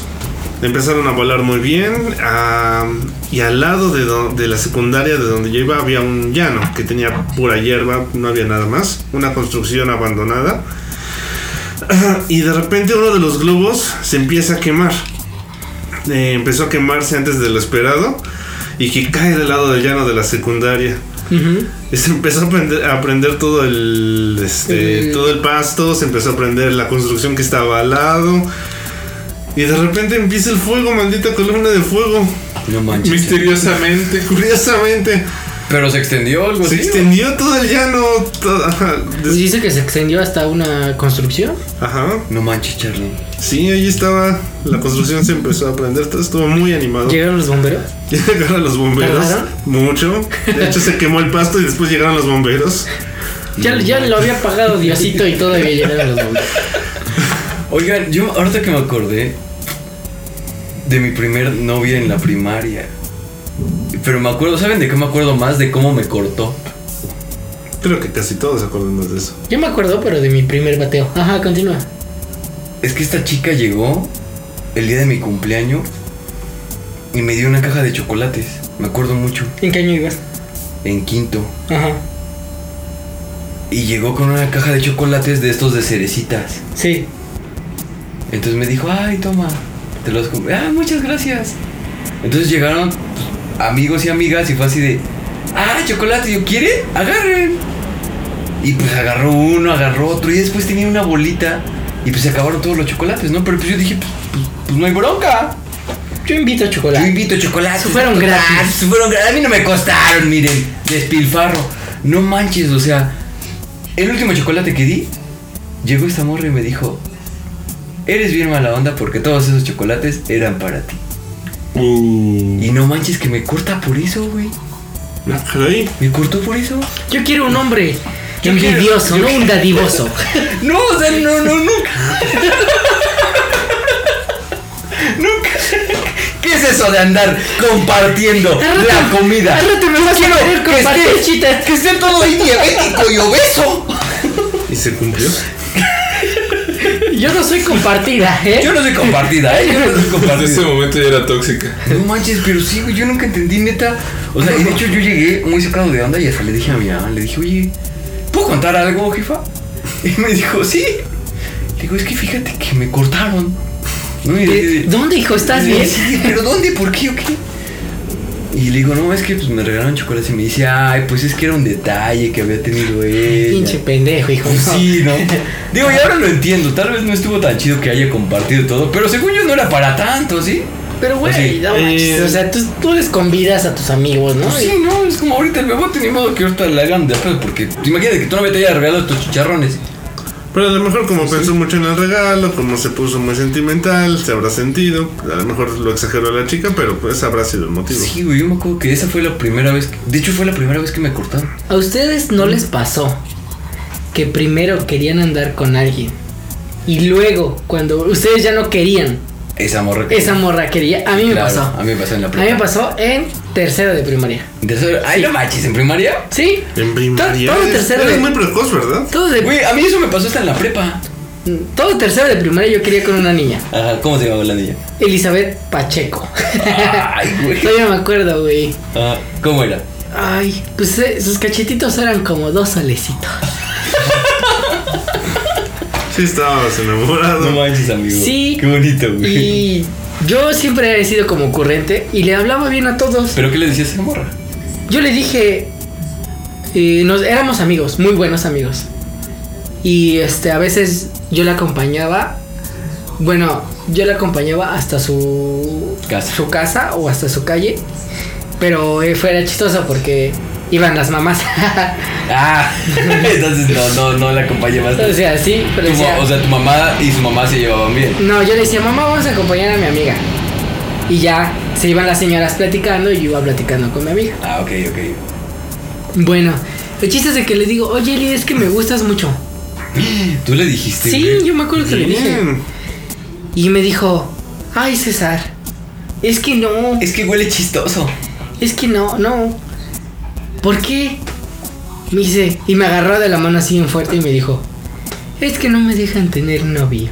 Empezaron a volar muy bien. ah, y al lado de, de la secundaria de donde yo iba había un llano que tenía pura hierba, no había nada más. Una construcción abandonada. Y de repente uno de los globos se empieza a quemar. Eh, empezó a quemarse antes de lo esperado y que cae del lado del llano de la secundaria. Ujú. Y se empezó a prender, a prender todo el este, El- todo el pasto, se empezó a prender la construcción que estaba al lado. Y de repente empieza el fuego, maldita columna de fuego. No manches. Misteriosamente. Curiosamente, Pero se extendió algo se así. extendió todo el llano. Pues des- dice que se extendió hasta una construcción. ajá. No manches, Charlie. Sí, ahí estaba. La construcción se empezó a prender. Todo estuvo muy animado. Llegaron los bomberos. Llegaron los bomberos. ¿Tardaron? Mucho. De hecho, se quemó el pasto y después llegaron los bomberos. Ya, ya lo había pagado Diosito y todavía llegaron los bomberos. Oigan, yo ahorita que me acordé de mi primer novia en la primaria. Pero me acuerdo, ¿saben de qué me acuerdo más? De cómo me cortó. Creo que casi todos se acuerdan de eso. Yo me acuerdo, pero de mi primer bateo. Ajá, continúa. Es que esta chica llegó el día de mi cumpleaños y me dio una caja de chocolates. Me acuerdo mucho. ¿En qué año ibas? En quinto. Ajá. Y llegó con una caja de chocolates de estos de cerecitas. Sí. Entonces me dijo, ay, toma, te los compré. Ah, muchas gracias. Entonces llegaron pues, amigos y amigas y fue así de, ah, chocolate, yo quieren, agarren. Y pues agarró uno, agarró otro y después tenía una bolita y pues se acabaron todos los chocolates, ¿no? Pero pues yo dije, pues, pues, pues no hay bronca. Yo invito a Yo chocolate. invito chocolates. Fueron total, gratis. Fueron gratis. A mí no me costaron, miren. Despilfarro. No manches, o sea. El último chocolate que di, llegó esta morra y me dijo: Eres bien mala onda porque todos esos chocolates eran para ti. Uh, Y no manches que me corta por eso, güey. Me cortó por eso. Yo quiero un hombre Yo quiero- envidioso, yo no un dadivoso. No, o sea, no, no, nunca. nunca. ¿Qué es eso de andar compartiendo la comida? Rato me vas a Quiero querer que compartir, esté-. Que esté todo ahí diabético y obeso. ¿Y se cumplió? Yo no soy compartida, ¿eh? Yo no soy compartida, ¿eh? Yo no soy Desde ese compartida. momento ya era tóxica. No manches, pero sí, güey, yo nunca entendí, neta. O sea, y de hecho yo llegué muy sacado de onda y hasta le dije a mi mamá, le dije, oye, ¿puedo contar algo, jefa? Y me dijo, sí. Le digo, es que fíjate que me cortaron. ¿Dónde, hijo? ¿Estás bien? sí, ¿Pero dónde? ¿Por qué o qué? Y le digo, no, es que pues me regalaron chocolate y me dice, ay, pues es que era un detalle que había tenido ella. Pinche pendejo, hijo. Pues no. sí, ¿no? Digo, y ahora lo entiendo. Tal vez no estuvo tan chido que haya compartido todo, pero según yo no era para tanto, ¿sí? Pero, güey, sí. no manches, Eh, o sea, tú, tú les convidas a tus amigos, ¿no? Pues sí, no, es como ahorita el bebote ni modo que ahorita le hagan de pedo, porque te imagínate que tú no te haya regalado estos chicharrones. Pero a lo mejor como pensó mucho en el regalo, como se puso muy sentimental, se habrá sentido. A lo mejor lo exageró la chica, pero pues habrá sido el motivo. Sí, güey, yo me acuerdo que esa fue la primera vez. que- de hecho, fue la primera vez que me cortaron. ¿A ustedes no les pasó que primero querían andar con alguien y luego, cuando ustedes ya no querían, Esa morra que. esa morra quería? A mí me pasó. A mí me pasó en la A mí me pasó en tercero de primaria. Tercero- Ay, no manches, en primaria. ¿Sí? En primaria. Todo eres- tercero eres de- muy precoz, ¿verdad? Todo, de, Güey, a mí eso me pasó hasta en la prepa. todo tercero de primaria yo quería con una niña. Ajá, ¿cómo se llamaba la niña? Elizabeth Pacheco. Ay, güey. Todavía me acuerdo, güey. Ah, ¿Cómo era? Ay, pues eh, sus cachetitos eran como dos solecitos. Sí, estabas enamorado. No manches, amigo. Sí. Qué bonito, güey. Y yo siempre he sido como ocurrente y le hablaba bien a todos. ¿Pero qué le decías a esa morra? Yo le dije, eh, nos éramos amigos, muy buenos amigos. Y este, a veces yo la acompañaba. Bueno, yo la acompañaba hasta su Casa. su casa o hasta su calle. Pero eh, fuera chistoso porque iban las mamás. Ah, entonces no, no, no la acompañé más. o sea, sí, pero Tu decía, o sea, tu mamá y su mamá se llevaban bien. No, yo le decía, mamá, vamos a acompañar a mi amiga. Y ya se iban las señoras platicando y yo iba platicando con mi amiga. Ah, ok, ok. Bueno, el chiste es de que le digo, oye, Eli, es que me gustas mucho. ¿Tú le dijiste? Sí, güey? yo me acuerdo que le dije. Y me dijo, ay, César, es que no, Es que huele chistoso. es que no, no. ¿Por qué? Me dice, y me agarró de la mano así bien fuerte y me dijo, es que no me dejan tener novio.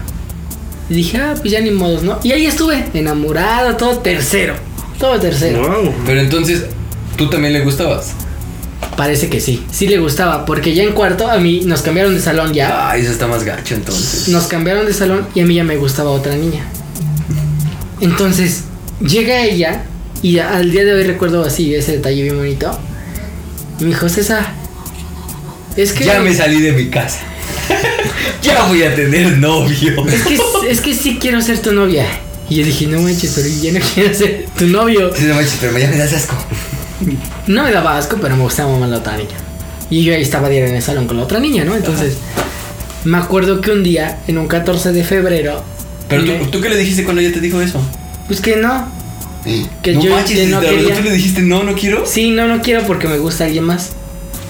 Y dije, ah, pues ya ni modos, ¿no? Y ahí estuve, enamorada, todo tercero. Todo tercero. Wow. Pero entonces, ¿tú también le gustabas? Parece que sí, sí le gustaba, porque ya en cuarto a mí nos cambiaron de salón ya. Ah, eso está más gacho entonces. Nos cambiaron de salón y a mí ya me gustaba otra niña. Entonces, llega ella y al día de hoy recuerdo así ese detalle bien bonito. Y me dijo, César, es que... Ya me salí de mi casa. ya voy a tener novio. Es que, es que sí quiero ser tu novia. Y yo dije, no manches, pero yo no quiero ser tu novio. Sí, no manches, pero ya me das asco. No me daba asco, pero me gustaba más la otra niña. Y yo ahí estaba diario en el salón con la otra niña, ¿no? Entonces, me acuerdo que un día, en un 14 de febrero, Pero me- tú, ¿tú qué le dijiste cuando ella te dijo eso? pues que no. Que no yo- manches, que no ¿de quería. tú le dijiste no, no quiero? Sí, no, no quiero porque me gusta alguien más.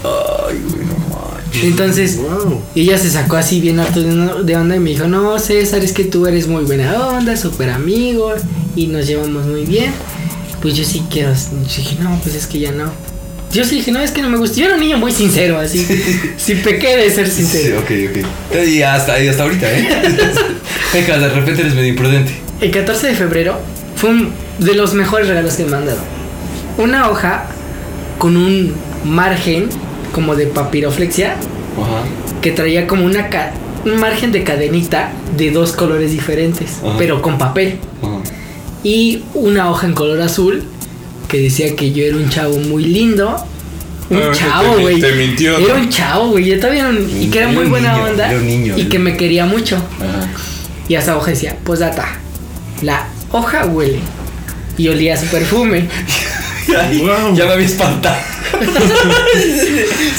Ay, güey, no manches. Entonces, Wow. ella se sacó así bien harto de, onda y me dijo, no, César, es que tú eres muy buena onda, súper amigo y nos llevamos muy bien. Pues yo sí quiero. Yo dije, no, pues es que ya no. Yo sí dije, no, es que no me gusta. Yo era un niño muy sincero, así. Si pequé de ser Sí, sincero. ok, ok. Y hasta, y hasta ahorita, ¿eh? Venga, de repente eres medio imprudente. El 14 de febrero fue un de los mejores regalos que me han dado. Una hoja con un margen como de papiroflexia Ajá. que traía como una un margen de cadenita de dos colores diferentes, Ajá. pero con papel. Ajá. y una hoja en color azul que decía que yo era un chavo muy lindo. Un Ah, chavo, te- güey. te mintió, Era un chavo, güey. Yo todavía un- y que era muy buena niño, onda era un niño, y que me quería mucho. Ajá. Y esa hoja decía, pues data, la hoja huele y olía a su perfume. Ay, Wow. Ya me había espantado.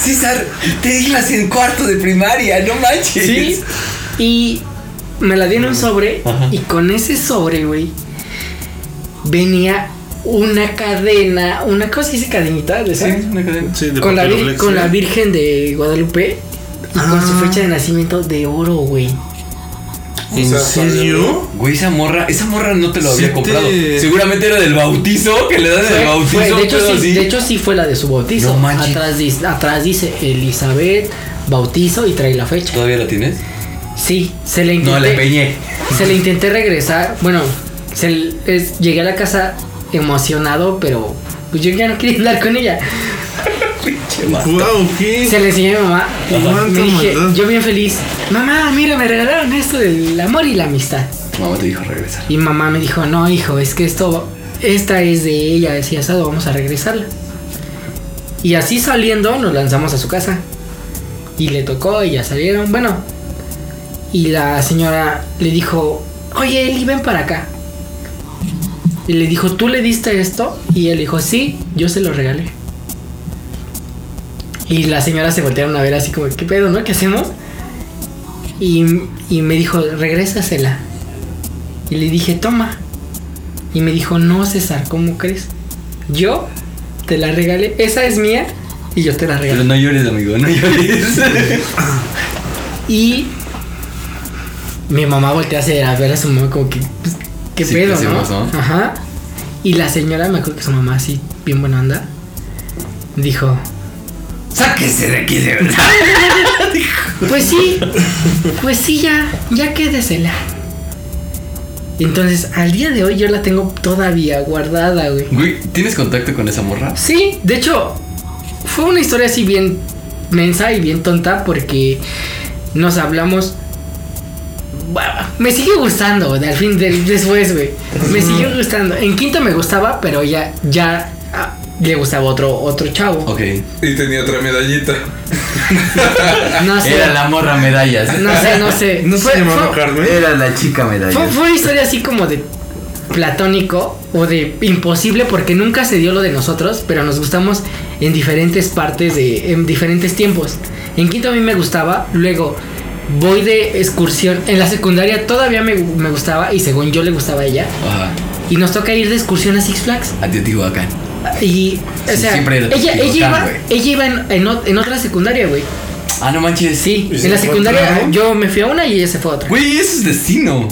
César, te ibas en cuarto de primaria, no manches. Sí. Y me la di en un sobre Ajá. y con ese sobre, güey, venía una cadena, una cosa dice cadenita de Sí, una cadena. Sí, de con, la Virgen de Guadalupe y con su Ah. fecha de nacimiento de oro, güey. ¿En O sea, serio? Güey, esa morra, esa morra no te lo había Sí comprado. te- Seguramente era del bautizo, que le dan Fue- el bautizo. fue- de, hecho, sí, sí. de hecho, sí fue la de su bautizo. No manches. atrás, dice, atrás dice Elizabeth, bautizo y trae la fecha. ¿Todavía la tienes? Sí, se le intenté. No, le peñé. Se le intenté regresar. Bueno, se es- llegué a la casa emocionado, pero pues yo ya no quería andar con ella. Wow, ¿qué? Se le enseñé a mi mamá. Me dije, yo bien feliz. Mamá, mira, me regalaron esto del amor y la amistad. Mamá te dijo regresar. Y mamá me dijo, no, hijo, es que esto, esta es de ella, decía asado, vamos a regresarla. Y así saliendo nos lanzamos a su casa. Y le tocó y ya salieron. Bueno. Y la señora le dijo, oye Eli, ven para acá. Y le dijo, ¿tú le diste esto? Y él dijo, sí, yo se lo regalé. Y la señora se voltearon a ver así como, ¿qué pedo, no? ¿Qué hacemos? Y, y me dijo, regrésasela. Y le dije, toma. Y me dijo, no, César, ¿cómo crees? Yo te la regalé. Esa es mía y yo te la Pero regalé. no llores, amigo, no llores. Y mi mamá voltea a, ver a su mamá como que, pues, ¿qué Sí, pedo, no? Ajá. Y la señora, me acuerdo que su mamá así, bien buena onda, dijo, Sáquese de aquí, de verdad. Pues sí, pues sí, ya, ya quédesela. Entonces, al día de hoy yo la tengo todavía guardada, güey. Güey, ¿tienes contacto con esa morra? Sí, de hecho, fue una historia así bien mensa y bien tonta porque nos hablamos. Bueno, me sigue gustando, de al fin del después, güey. Me sigue gustando. En quinto me gustaba, pero ya, ya le gustaba otro, otro chavo. Ok. Y tenía otra medallita. No sé. Era la morra medallas. No sé, no sé. ¿No Fue- se llamaba fue- Carmen? Era la chica medallas. Fue, fue una historia así como de platónico o de imposible porque nunca se dio lo de nosotros, pero nos gustamos en diferentes partes de en diferentes tiempos. En quinto a mí me gustaba, luego voy de excursión en la secundaria todavía me, me gustaba y según yo le gustaba a ella Ajá. y nos toca ir de excursión a Six Flags A Teotihuacán. Y o Sí, sea, siempre ella ella iba ella iba en, en ot- en otra secundaria, güey. Ah, no manches. Sí, ¿Y se en la secundaria yo me fui a una y ella se fue a otra. Güey, eso es destino.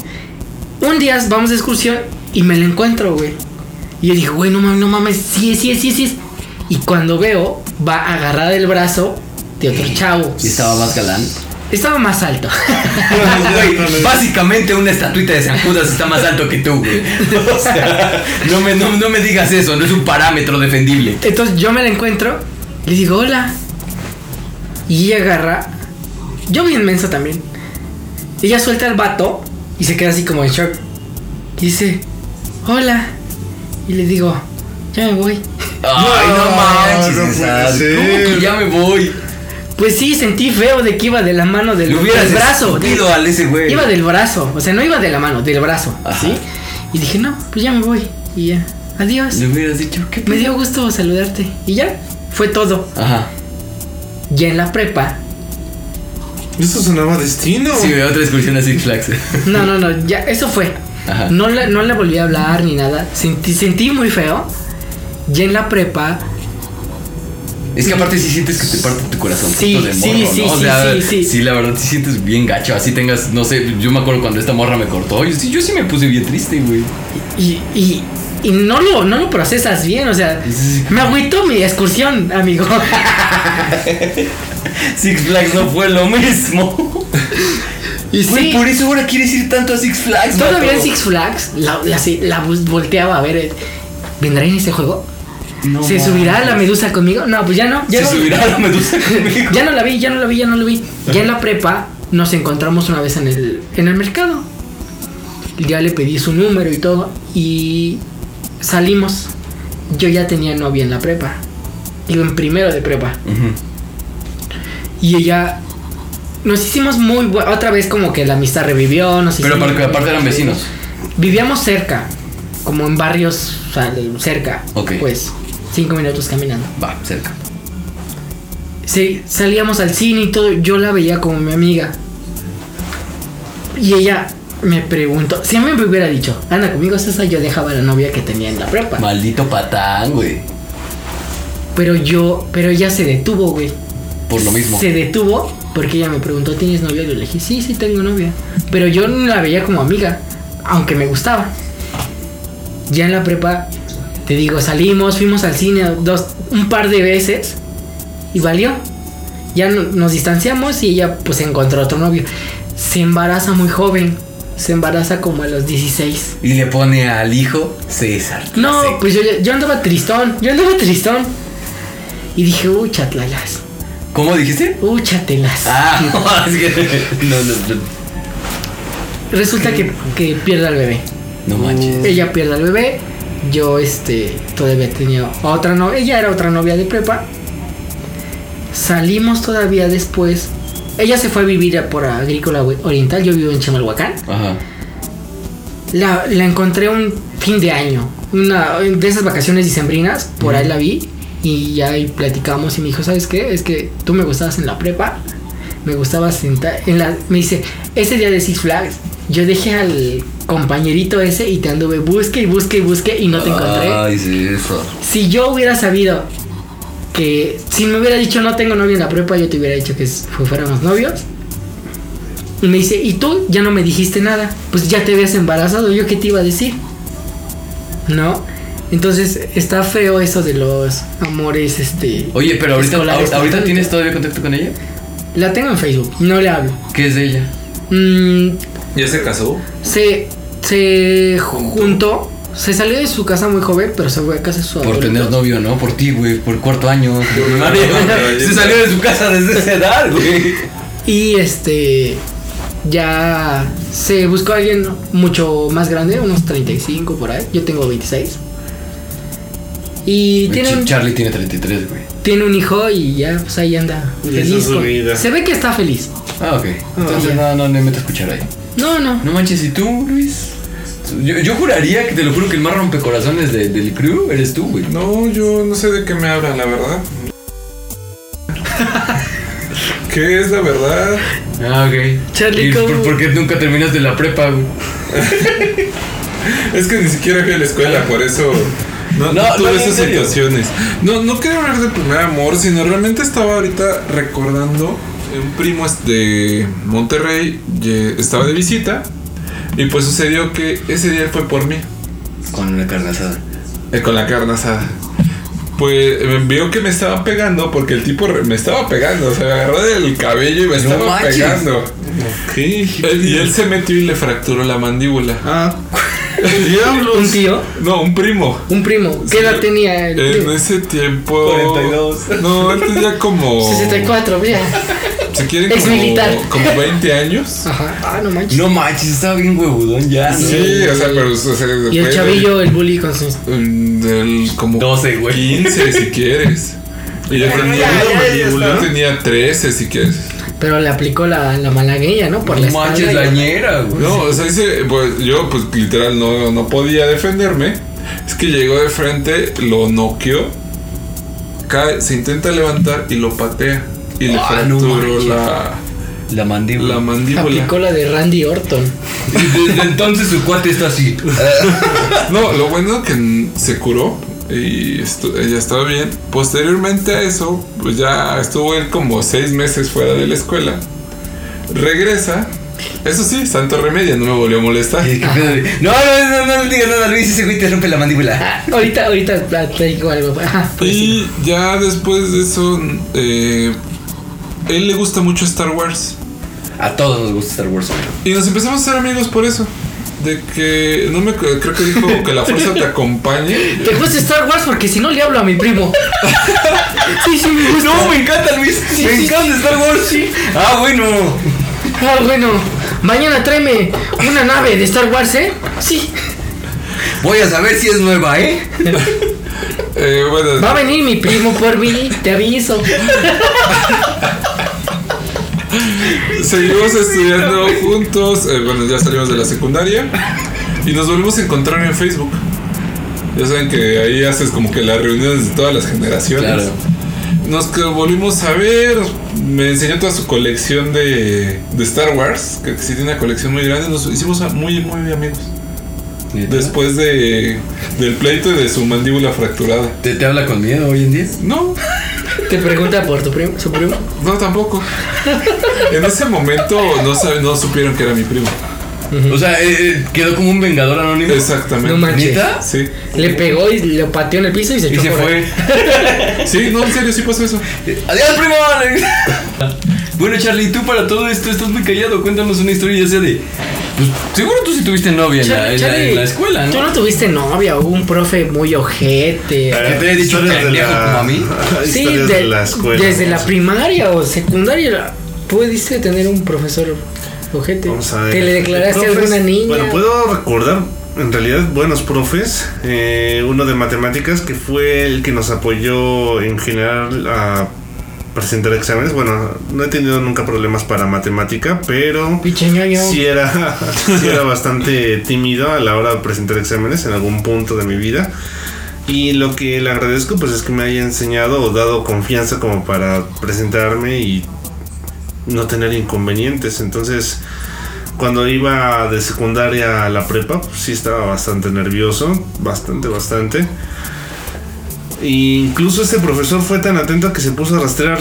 Un día vamos de excursión y me la encuentro, güey. Y yo dije, güey, no mames, no mames, sí, sí, es, sí, sí. Y cuando veo, va agarrada del brazo de otro chavo. Y estaba más galán. Estaba más alto. Güey, básicamente una estatuita de San Judas está más alto que tú, güey. O sea, no me, no, no me digas eso, no es un parámetro defendible. Entonces yo me la encuentro, le digo, hola. Y ella agarra. Yo bien menso también. Ella suelta el vato y se queda así como en shock. Y dice, hola. Y le digo, ya me voy. Ay, no, No, manches, no ser. ¿Cómo que ya me voy? Pues sí, sentí feo de que iba de la mano del, del brazo. al ese güey. Iba del brazo, o sea, no iba de la mano, del brazo, Ajá. ¿sí? Y dije, no, pues ya me voy. Y ya, adiós. Le hubieras dicho, ¿qué Me dio gusto saludarte. Y ya, fue todo. Ajá. Ya en la prepa. Esto sonaba destino. Sí, otra excursión a Six Flags. No, no, no, ya, eso fue. Ajá. No le, no le volví a hablar ni nada. Sentí, sentí muy feo. Ya en la prepa. Es que aparte sí sientes que te parte tu corazón. Sí, de morro, sí, ¿no? O sí, sea, sí, sí. la verdad sí sientes bien gacho. Así tengas, no sé, yo me acuerdo cuando esta morra me cortó. Yo sí, yo sí me puse bien triste, güey. Y, y, y no, lo, no lo procesas bien, o sea. Me agüitó mi excursión, amigo. Six Flags no fue lo mismo. Y Güey, sí. por eso ahora quieres ir tanto a Six Flags, Todavía en. Six Flags la, la, la volteaba a ver. eh, ¿Vendrá en ese juego? No ¿Se mames. subirá la medusa conmigo? No, pues ya no. Ya Se no, subirá la medusa conmigo. Ya no la vi, ya no la vi, ya no la vi. Ya en la prepa nos encontramos una vez en el, en el mercado. Ya le pedí su número y todo. Y salimos. Yo ya tenía novia en la prepa. Iba en primero de prepa. Y ella. Nos hicimos muy Otra vez como que la amistad revivió. Nos Pero porque aparte eran vecinos. Vivíamos cerca. Como en barrios o sea, cerca. Ok. Pues cinco minutos caminando. Va, cerca. Sí, salíamos al cine y todo. Yo la veía como mi amiga. Y ella me preguntó. Si a mí me hubiera dicho, anda conmigo, César, yo dejaba a la novia que tenía en la prepa. Maldito patán, güey. Pero yo, pero ella se detuvo, güey. Por lo mismo. Se detuvo porque ella me preguntó, ¿tienes novia? Yo le dije, sí, sí tengo novia. Pero yo no la veía como amiga, aunque me gustaba. Ya en la prepa, te digo, salimos, fuimos al cine dos, un par de veces y valió. Ya no- nos distanciamos y ella pues encontró otro novio. Se embaraza muy joven, se embaraza como a los 16. Y le pone al hijo César. No, Sí. pues yo, yo andaba tristón, yo andaba tristón. Y dije, uy, chatlalas, ¿Cómo dijiste? uy, chatelas. Ah, no, no. Resulta que, que pierde al bebé. No manches. Ella pierde al bebé. Yo, este, todavía tenía otra novia. Ella era otra novia de prepa. Salimos todavía después. Ella se fue a vivir a- por Agrícola Oriental. Yo vivo en Chimalhuacán. Ajá. La, la encontré un fin de año. Una de esas vacaciones dicembrinas. Por ahí la vi. Y ya ahí platicamos. Y me dijo: ¿Sabes qué? Es que tú me gustabas en la prepa. Me gustaba sentar. En la, me dice: Ese día de Six Flags. Yo dejé al compañerito ese y te anduve busque y busque y busque y no te encontré. Ay, sí, eso. Si yo hubiera sabido que si me hubiera dicho no tengo novio en la prepa, yo te hubiera dicho que fu- fuéramos novios. Y me dice, ¿y tú ya no me dijiste nada? Pues ya te habías embarazado, ¿yo qué te iba a decir? ¿No? Entonces está feo eso de los amores, este... Oye, pero ahorita, ahorita todo. tienes todavía contacto con ella? La tengo en Facebook, no le hablo. ¿Qué es de ella? Mm, ¿Ya se casó? se, se juntó, se salió de su casa muy joven, pero se fue a casa de su Por tener novio, ¿no? Por ti, güey. Por cuarto año. de primaria. Se salió de su casa desde esa edad, güey. Y este ya se buscó a alguien mucho más grande, unos 35 por ahí. Yo tengo 26. Y tiene un, Charlie tiene 33, güey. tiene un hijo y ya pues ahí anda feliz. esa es su con- vida. Se ve que está feliz. Ah, ok. Entonces ya. no, no, no me meto a escuchar ahí. No, no. No manches, ¿y tú, Luis? Yo, yo juraría que te lo juro que el más rompecorazones de- del crew eres tú, güey. No, yo no sé de qué me hablan, la verdad. ¿Qué es la verdad? Ah, ok. Charlie, ¿Y ¿cómo? por, por qué nunca terminaste la prepa, güey? Es que ni siquiera fui a la escuela, por eso no, no No, tuve esas situaciones. No, no quiero hablar de primer amor, sino realmente estaba ahorita recordando un primo es de Monterrey, estaba de visita y pues sucedió que ese día fue por mí, Con una carne asada. eh, con la carne asada. Pues vio que me estaba pegando porque el tipo me estaba pegando, o sea, me agarró del cabello y me No estaba manches. pegando. Él- y él se metió y le fracturó la mandíbula. Ah, Un tío, No, un primo. un primo. ¿Qué edad tenía el En ese tiempo. 42. No, él tenía como. 64, mira. Se quieren Ex como, militar. como 20 años. Ajá. Ah, no manches. No manches, estaba bien huevudón ya, ¿no? Sí, o sea, pero. O sea, y el chavillo, el bully con sus. Del, del como 12, güey. 15, si quieres. Y yo tenía, está. tenía 13, si quieres. Pero le aplicó la, la malagueña, ¿no? Por la No manches, la y- ñera, güey. No, o sea, ese, pues, yo, pues literal, no, no podía defenderme. Es que llegó de frente, lo noqueó, cae, se intenta levantar y lo patea. Y le Ah, no fracturó la, La mandíbula. la mandíbula. Aplicó la de Randy Orton. Y desde entonces su cuate está así. No, lo bueno que mm, se curó y ella estaba bien. Posteriormente a eso, pues ya estuvo él como seis meses fuera de la escuela. Regresa. Eso sí, santo remedio, no me volvió a molestar. ¿Qué pedo de- No, no, no, no, no digas nada, Luis. Ese güey te rompe la mandíbula. Ah, ahorita, ahorita platico algo. Ajá, pues sí. Y ya después de eso, eh, él le gusta mucho Star Wars. A todos nos gusta Star Wars. Y nos empezamos a ser amigos por eso. De que, no me creo que dijo que la fuerza te acompañe. Te gusta Star Wars porque si no le hablo a mi primo. sí, sí, me gusta. No, me encanta, Luis. Sí, me sí, encanta Star Wars. Sí. Ah, bueno. Ah, bueno. Mañana tráeme una nave de Star Wars, ¿eh? Sí. Voy a saber si es nueva, ¿eh? Eh, bueno, Va a venir mi primo por mí, te aviso. seguimos estudiando juntos. eh, bueno, ya salimos de la secundaria. Y nos volvimos a encontrar en Facebook. Ya saben que ahí haces como que las reuniones de todas las generaciones. Claro. Nos volvimos a ver. Me enseñó toda su colección de, de Star Wars. Que sí tiene una colección muy grande. Nos hicimos muy, muy amigos. Después de, del pleito y de su mandíbula fracturada. ¿Te, ¿Te habla con miedo hoy en día? No, Te pregunta por tu primo, su primo. no tampoco. En ese momento no, sab- no supieron que era mi primo. O sea, eh, eh, quedó como un vengador anónimo. Exactamente. No manches. ¿Neta? Sí. Le pegó y lo pateó en el piso y se Y echó se por fue. ahí. Sí, no, en serio, sí pasó eso. ¡Adiós, primo! bueno, Charlie, tú para todo esto estás muy callado. Cuéntanos una historia ya sea de. Pues seguro tú sí tuviste novia en, la, en, la, Charlie, en la escuela, Tú ¿no? no tuviste novia, hubo un profe muy ojete. te había dicho Historias de pendejo la- como a mí? Sí, Historias de- de la escuela. desde la primaria o secundaria pudiste tener un profesor ojete. Vamos a ver. Que le declaraste a Profes, alguna niña. Bueno, puedo recordar en realidad buenos profes. Eh, uno de matemáticas que fue el que nos apoyó en general a presentar exámenes. Bueno, no he tenido nunca problemas para matemática, pero sí era, sí era bastante tímido a la hora de presentar exámenes en algún punto de mi vida. Y lo que le agradezco pues es que me haya enseñado o dado confianza como para presentarme y no tener inconvenientes. Entonces, cuando iba de secundaria a la prepa, pues, sí estaba bastante nervioso, bastante, bastante. E incluso este profesor fue tan atento que se puso a rastrear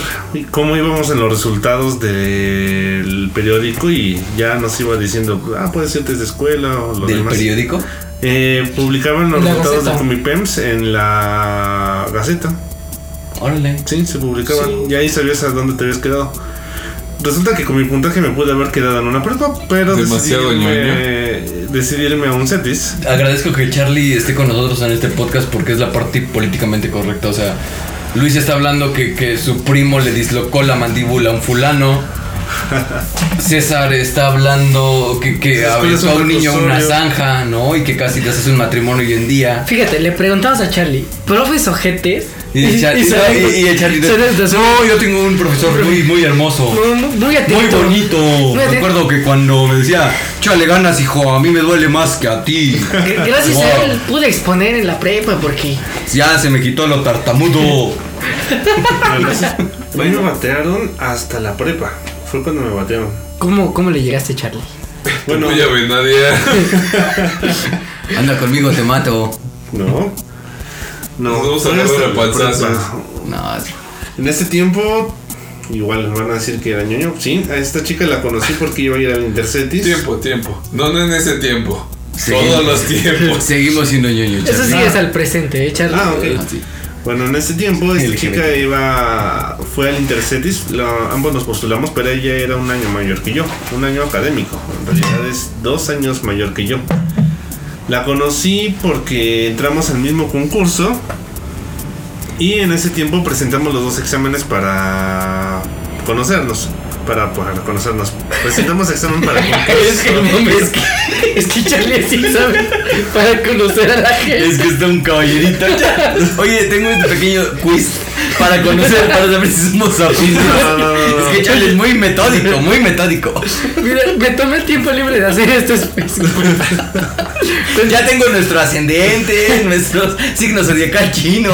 cómo íbamos en los resultados del periódico y ya nos iba diciendo, ah, puedes irte de escuela o lo ¿Del demás. periódico? Eh, publicaban los resultados Gaceta. de Comipems en la Gaceta. Órale. Sí, se publicaban. Y ahí sabías a dónde te habías quedado. Resulta que con mi puntaje me pude haber quedado en una prepa, pero Demasiado decidí irme, decidí irme a un CETIS. Agradezco que Charlie esté con nosotros en este podcast porque es la parte políticamente correcta. O sea, Luis está hablando que, que su primo le dislocó la mandíbula a un fulano. César está hablando que, que aventó a un niño a una zanja, ¿no? Y que casi te haces un matrimonio hoy en día. Fíjate, le preguntamos a Charlie, ¿profes ojetes? Y, el Char- y- se- y- y el Charlie se- se- se- No, yo tengo un profesor muy, muy hermoso. muy, atento. bonito. Muy atento. Recuerdo que cuando me decía, chale ganas, hijo, a mí me duele más que a ti. Gracias Wow. a él pude exponer en la prepa porque Ya se me quitó lo tartamudo. A mí me batearon hasta la prepa. Fue cuando me batearon. ¿cómo, cómo le llegaste, Charlie? Bueno, Muy ave nadie. Anda conmigo, te mato. no. No, Nos vamos a. No, En este tiempo, igual van a decir que era ñoño. Sí, a esta chica la conocí porque iba a ir al Intercetis. Tiempo, tiempo. No, no en ese tiempo. Seguimos. Todos los tiempos. seguimos siendo ñoño, Eso sí es al presente, ¿eh, Charlie? Ah, ok. Ah, sí. Bueno, en ese tiempo esta El chica iba fue al Intercetis, lo- ambos nos postulamos, pero ella era un año mayor que yo, un año académico. En realidad es dos años mayor que yo. La conocí porque entramos al mismo concurso y en ese tiempo presentamos los dos exámenes para conocernos. Para, para conocernos. Presentamos examen para Es que, concurso. es que, es que Charlie sí sabe para conocer a la gente. Es que está un caballerito. Oye, tengo este pequeño quiz para conocer, para saber si somos afines. No, no, no, no. Es que Charlie es muy metódico, muy metódico. Mira, me tomé el tiempo libre de hacer esto. Pues ya tengo nuestro ascendente, nuestros signos zodiacal chino.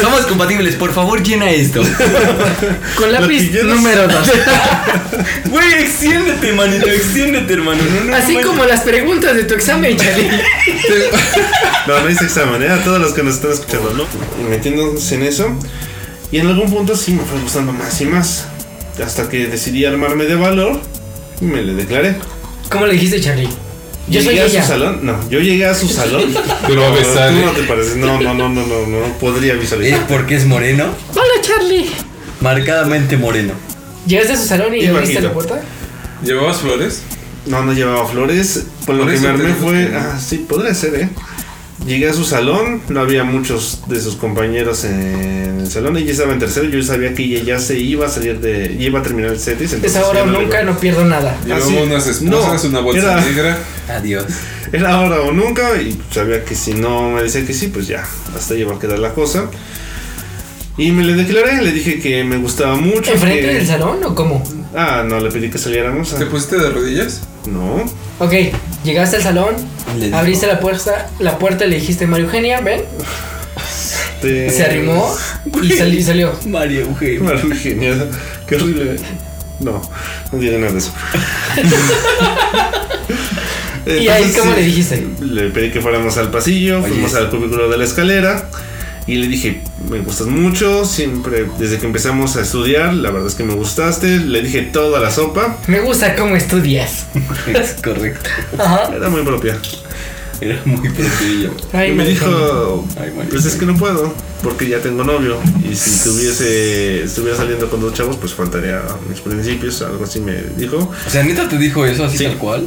Somos compatibles, por favor, llena esto. Con lápiz número 2. Güey, extiéndete, manito, extiéndete, hermano. No, no, Así no, como las preguntas de tu examen, Charlie. No, no hice examen, ¿eh? a todos los que nos están escuchando, ¿no? Y metiéndose en eso. Y en algún punto sí me fue gustando más y más. Hasta que decidí armarme de valor y me le declaré. ¿Cómo le dijiste, Charlie? Yo soy llegué a ella. su salón. No, yo llegué a su salón. Pero a tú no te pareces. No, no, no, no, no, no podría ¿Es visualizar. porque es moreno? Hola, Charlie. Marcadamente moreno. ¿Llegaste a su salón y Y abriste la puerta? ¿Llevabas flores? No, no llevaba flores. Lo Por que eso me armé fue. que- Ah, sí, podría ser, ¿eh? Llegué a su salón, no había muchos de sus compañeros en el salón. Ella estaba en tercero, yo sabía que ella ya se iba a salir de. ya iba a terminar el CETIS. Es entonces ahora o nunca, iba- no pierdo nada. Llevaba Ah, sí. unas esposas, No, una bolsa era- negra. Adiós. Era ahora o nunca, y sabía que si no me decía que sí, pues ya, hasta ahí va a quedar la cosa. Y me le declaré, le dije que me gustaba mucho. ¿Enfrente que- del salón o cómo? Ah, no, le pedí que saliéramos. ¿Te pusiste de rodillas? No. Ok, llegaste al salón, Le abriste la puerta, la puerta y le dijiste María Eugenia, ven, Te- se arrimó y sali- y salió. María Eugenia. María Eugenia, qué horrible. No, no diré nada de eso. ¿Y ahí cómo sí, le dijiste? Le pedí que fuéramos al pasillo, Oye, fuimos al cubículo de la escalera y le dije, me gustas mucho, siempre, desde que empezamos a estudiar, la verdad es que me gustaste, le dije toda la sopa, Me gusta cómo estudias. Es correcto. Ajá. era muy propia. Era muy propio. Ay, y me dijo, Ay, pues es que no puedo, porque ya tengo novio, y si tuviese, estuviera saliendo con dos chavos, pues faltaría a mis principios, algo así me dijo. O sea, neta te dijo eso así Sí. tal cual.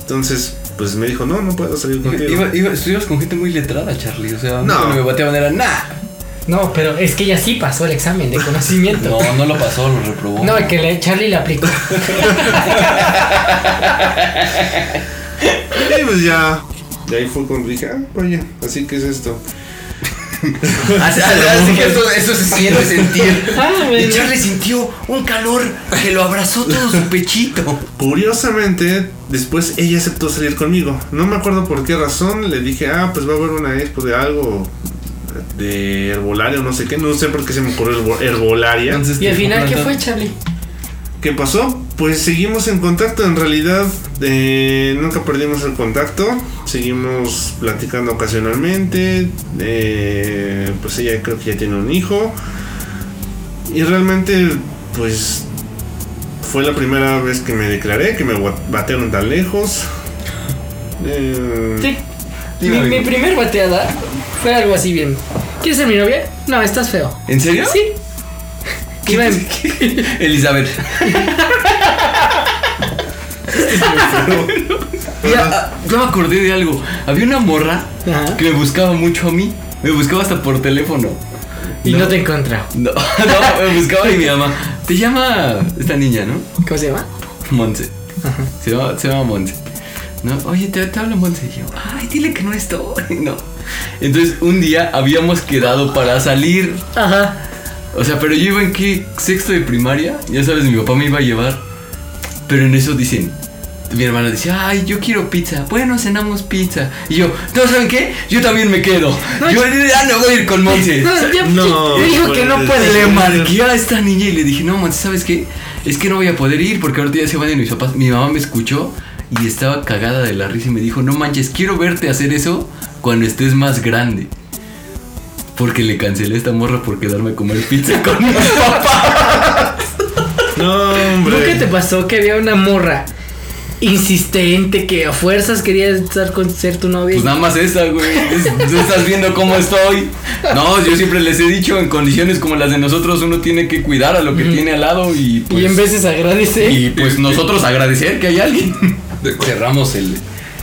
Entonces, pues me dijo, no, no puedo salir contigo. iba, iba- estuvimos con gente muy letrada, Charlie. O sea, No. no me bateaban, era nah. No, pero es que ella sí pasó el examen de conocimiento. No, no lo pasó, lo reprobó. No, que le, Charlie le aplicó. Y pues ya, de ahí fue cuando dije, ah, vaya, así que es esto. Así, así que eso, eso se siente sentir. Ah, Y. Charlie sintió un calor que lo abrazó todo su pechito. Curiosamente, después ella aceptó salir conmigo. No me acuerdo por qué razón. Le dije, ah, pues va a haber una expo de algo. De herbolaria o no sé qué. No sé por qué se me ocurrió herbo- herbolaria. Entonces, ¿Y al final qué fue, Charlie? ¿Qué pasó? Pues seguimos en contacto. En realidad, eh, nunca perdimos el contacto. Seguimos platicando ocasionalmente. eh, pues ella creo que ya tiene un hijo. Y realmente, pues fue la primera vez que me declaré, que me batearon tan lejos. Eh, Sí. Mi, primer bateada fue algo así bien. ¿Quieres ser mi novia? No, estás feo. ¿En serio? Sí. Iba en- Elizabeth. Ah, yo me acordé de algo. Había una morra Ajá. que me buscaba mucho a mí. Me buscaba hasta por teléfono. Y no, te encontraba. No, no, me buscaba y mi mamá. Te llama esta niña, ¿no? ¿Cómo se llama? Monse. Se llama, se llama Monse. No, oye, te, te habla Monse. Y yo, ay, dile que no estoy. No. Entonces, un día habíamos quedado para salir. Ajá. O sea, pero yo iba en qué sexto de primaria. Ya sabes, mi papá me iba a llevar. Pero en eso dicen. Mi hermana dice, ay, yo quiero pizza. Bueno, cenamos pizza. Y yo, ¿no saben qué? Yo también me quedo. yo ya no voy a ir con Monse. No, ya, No, dijo que no puede. Le marqué a esta niña y le dije, no, Monse, ¿sabes qué? Es que no voy a poder ir porque ahorita ya se van de mis papás. Mi mamá me escuchó y estaba cagada de la risa y me dijo, no manches, quiero verte hacer eso cuando estés más grande. Porque le cancelé a esta morra por quedarme a comer pizza con mi papá. no, hombre. ¿Nunca te pasó que había una morra insistente que a fuerzas quería estar con ser tu novia? Pues nada más esa, güey. Es- Tú estás viendo cómo estoy. No, yo siempre les he dicho, en condiciones como las de nosotros, uno tiene que cuidar a lo que tiene al lado y pues... y en veces agradece. Y pues nosotros agradecer que hay alguien. Cerramos el,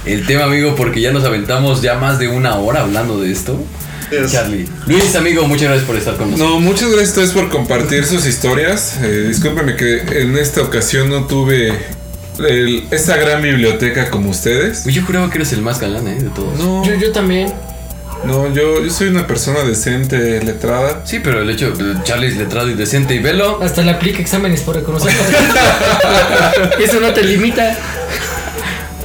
el tema, amigo, porque ya nos aventamos ya más de una hora hablando de esto. Es- Charlie. Luis, amigo, muchas gracias por estar con nosotros. No, muchas gracias a ustedes por compartir sus historias. Eh, discúlpenme que en esta ocasión no tuve el- esta gran biblioteca como ustedes. Uy, Yo juraba que eres el más galán, ¿eh? De todos. No, Yo, yo también. no, yo, yo soy una persona decente, letrada. Sí, pero el hecho de Charlie es letrado y decente y velo. Hasta le aplica exámenes por reconocer. Eso no te limita.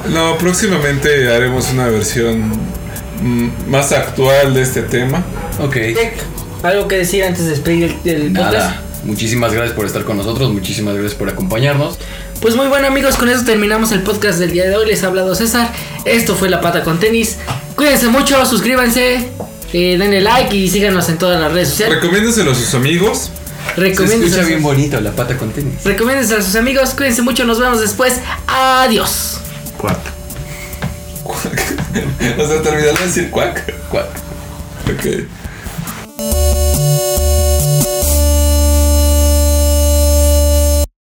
No, próximamente haremos una versión mm, más actual de este tema. Ok. ¿Algo que decir antes de despedir el, el podcast? Nada. Muchísimas gracias por estar con nosotros. Muchísimas gracias por acompañarnos. Pues muy bueno amigos, con eso terminamos el podcast del día de hoy. Les ha hablado César. Esto fue La Pata con Tenis. Cuídense mucho, suscríbanse, eh, denle like y síganos en todas las redes sociales. Recomiéndeselo a sus amigos. Se Recomiéndense escucha bien bonito la pata con tenis. recomiéndense a sus amigos. Cuídense mucho, nos vemos después. Adiós. Cuac. o sea, de decir cuac. Cuac. Ok.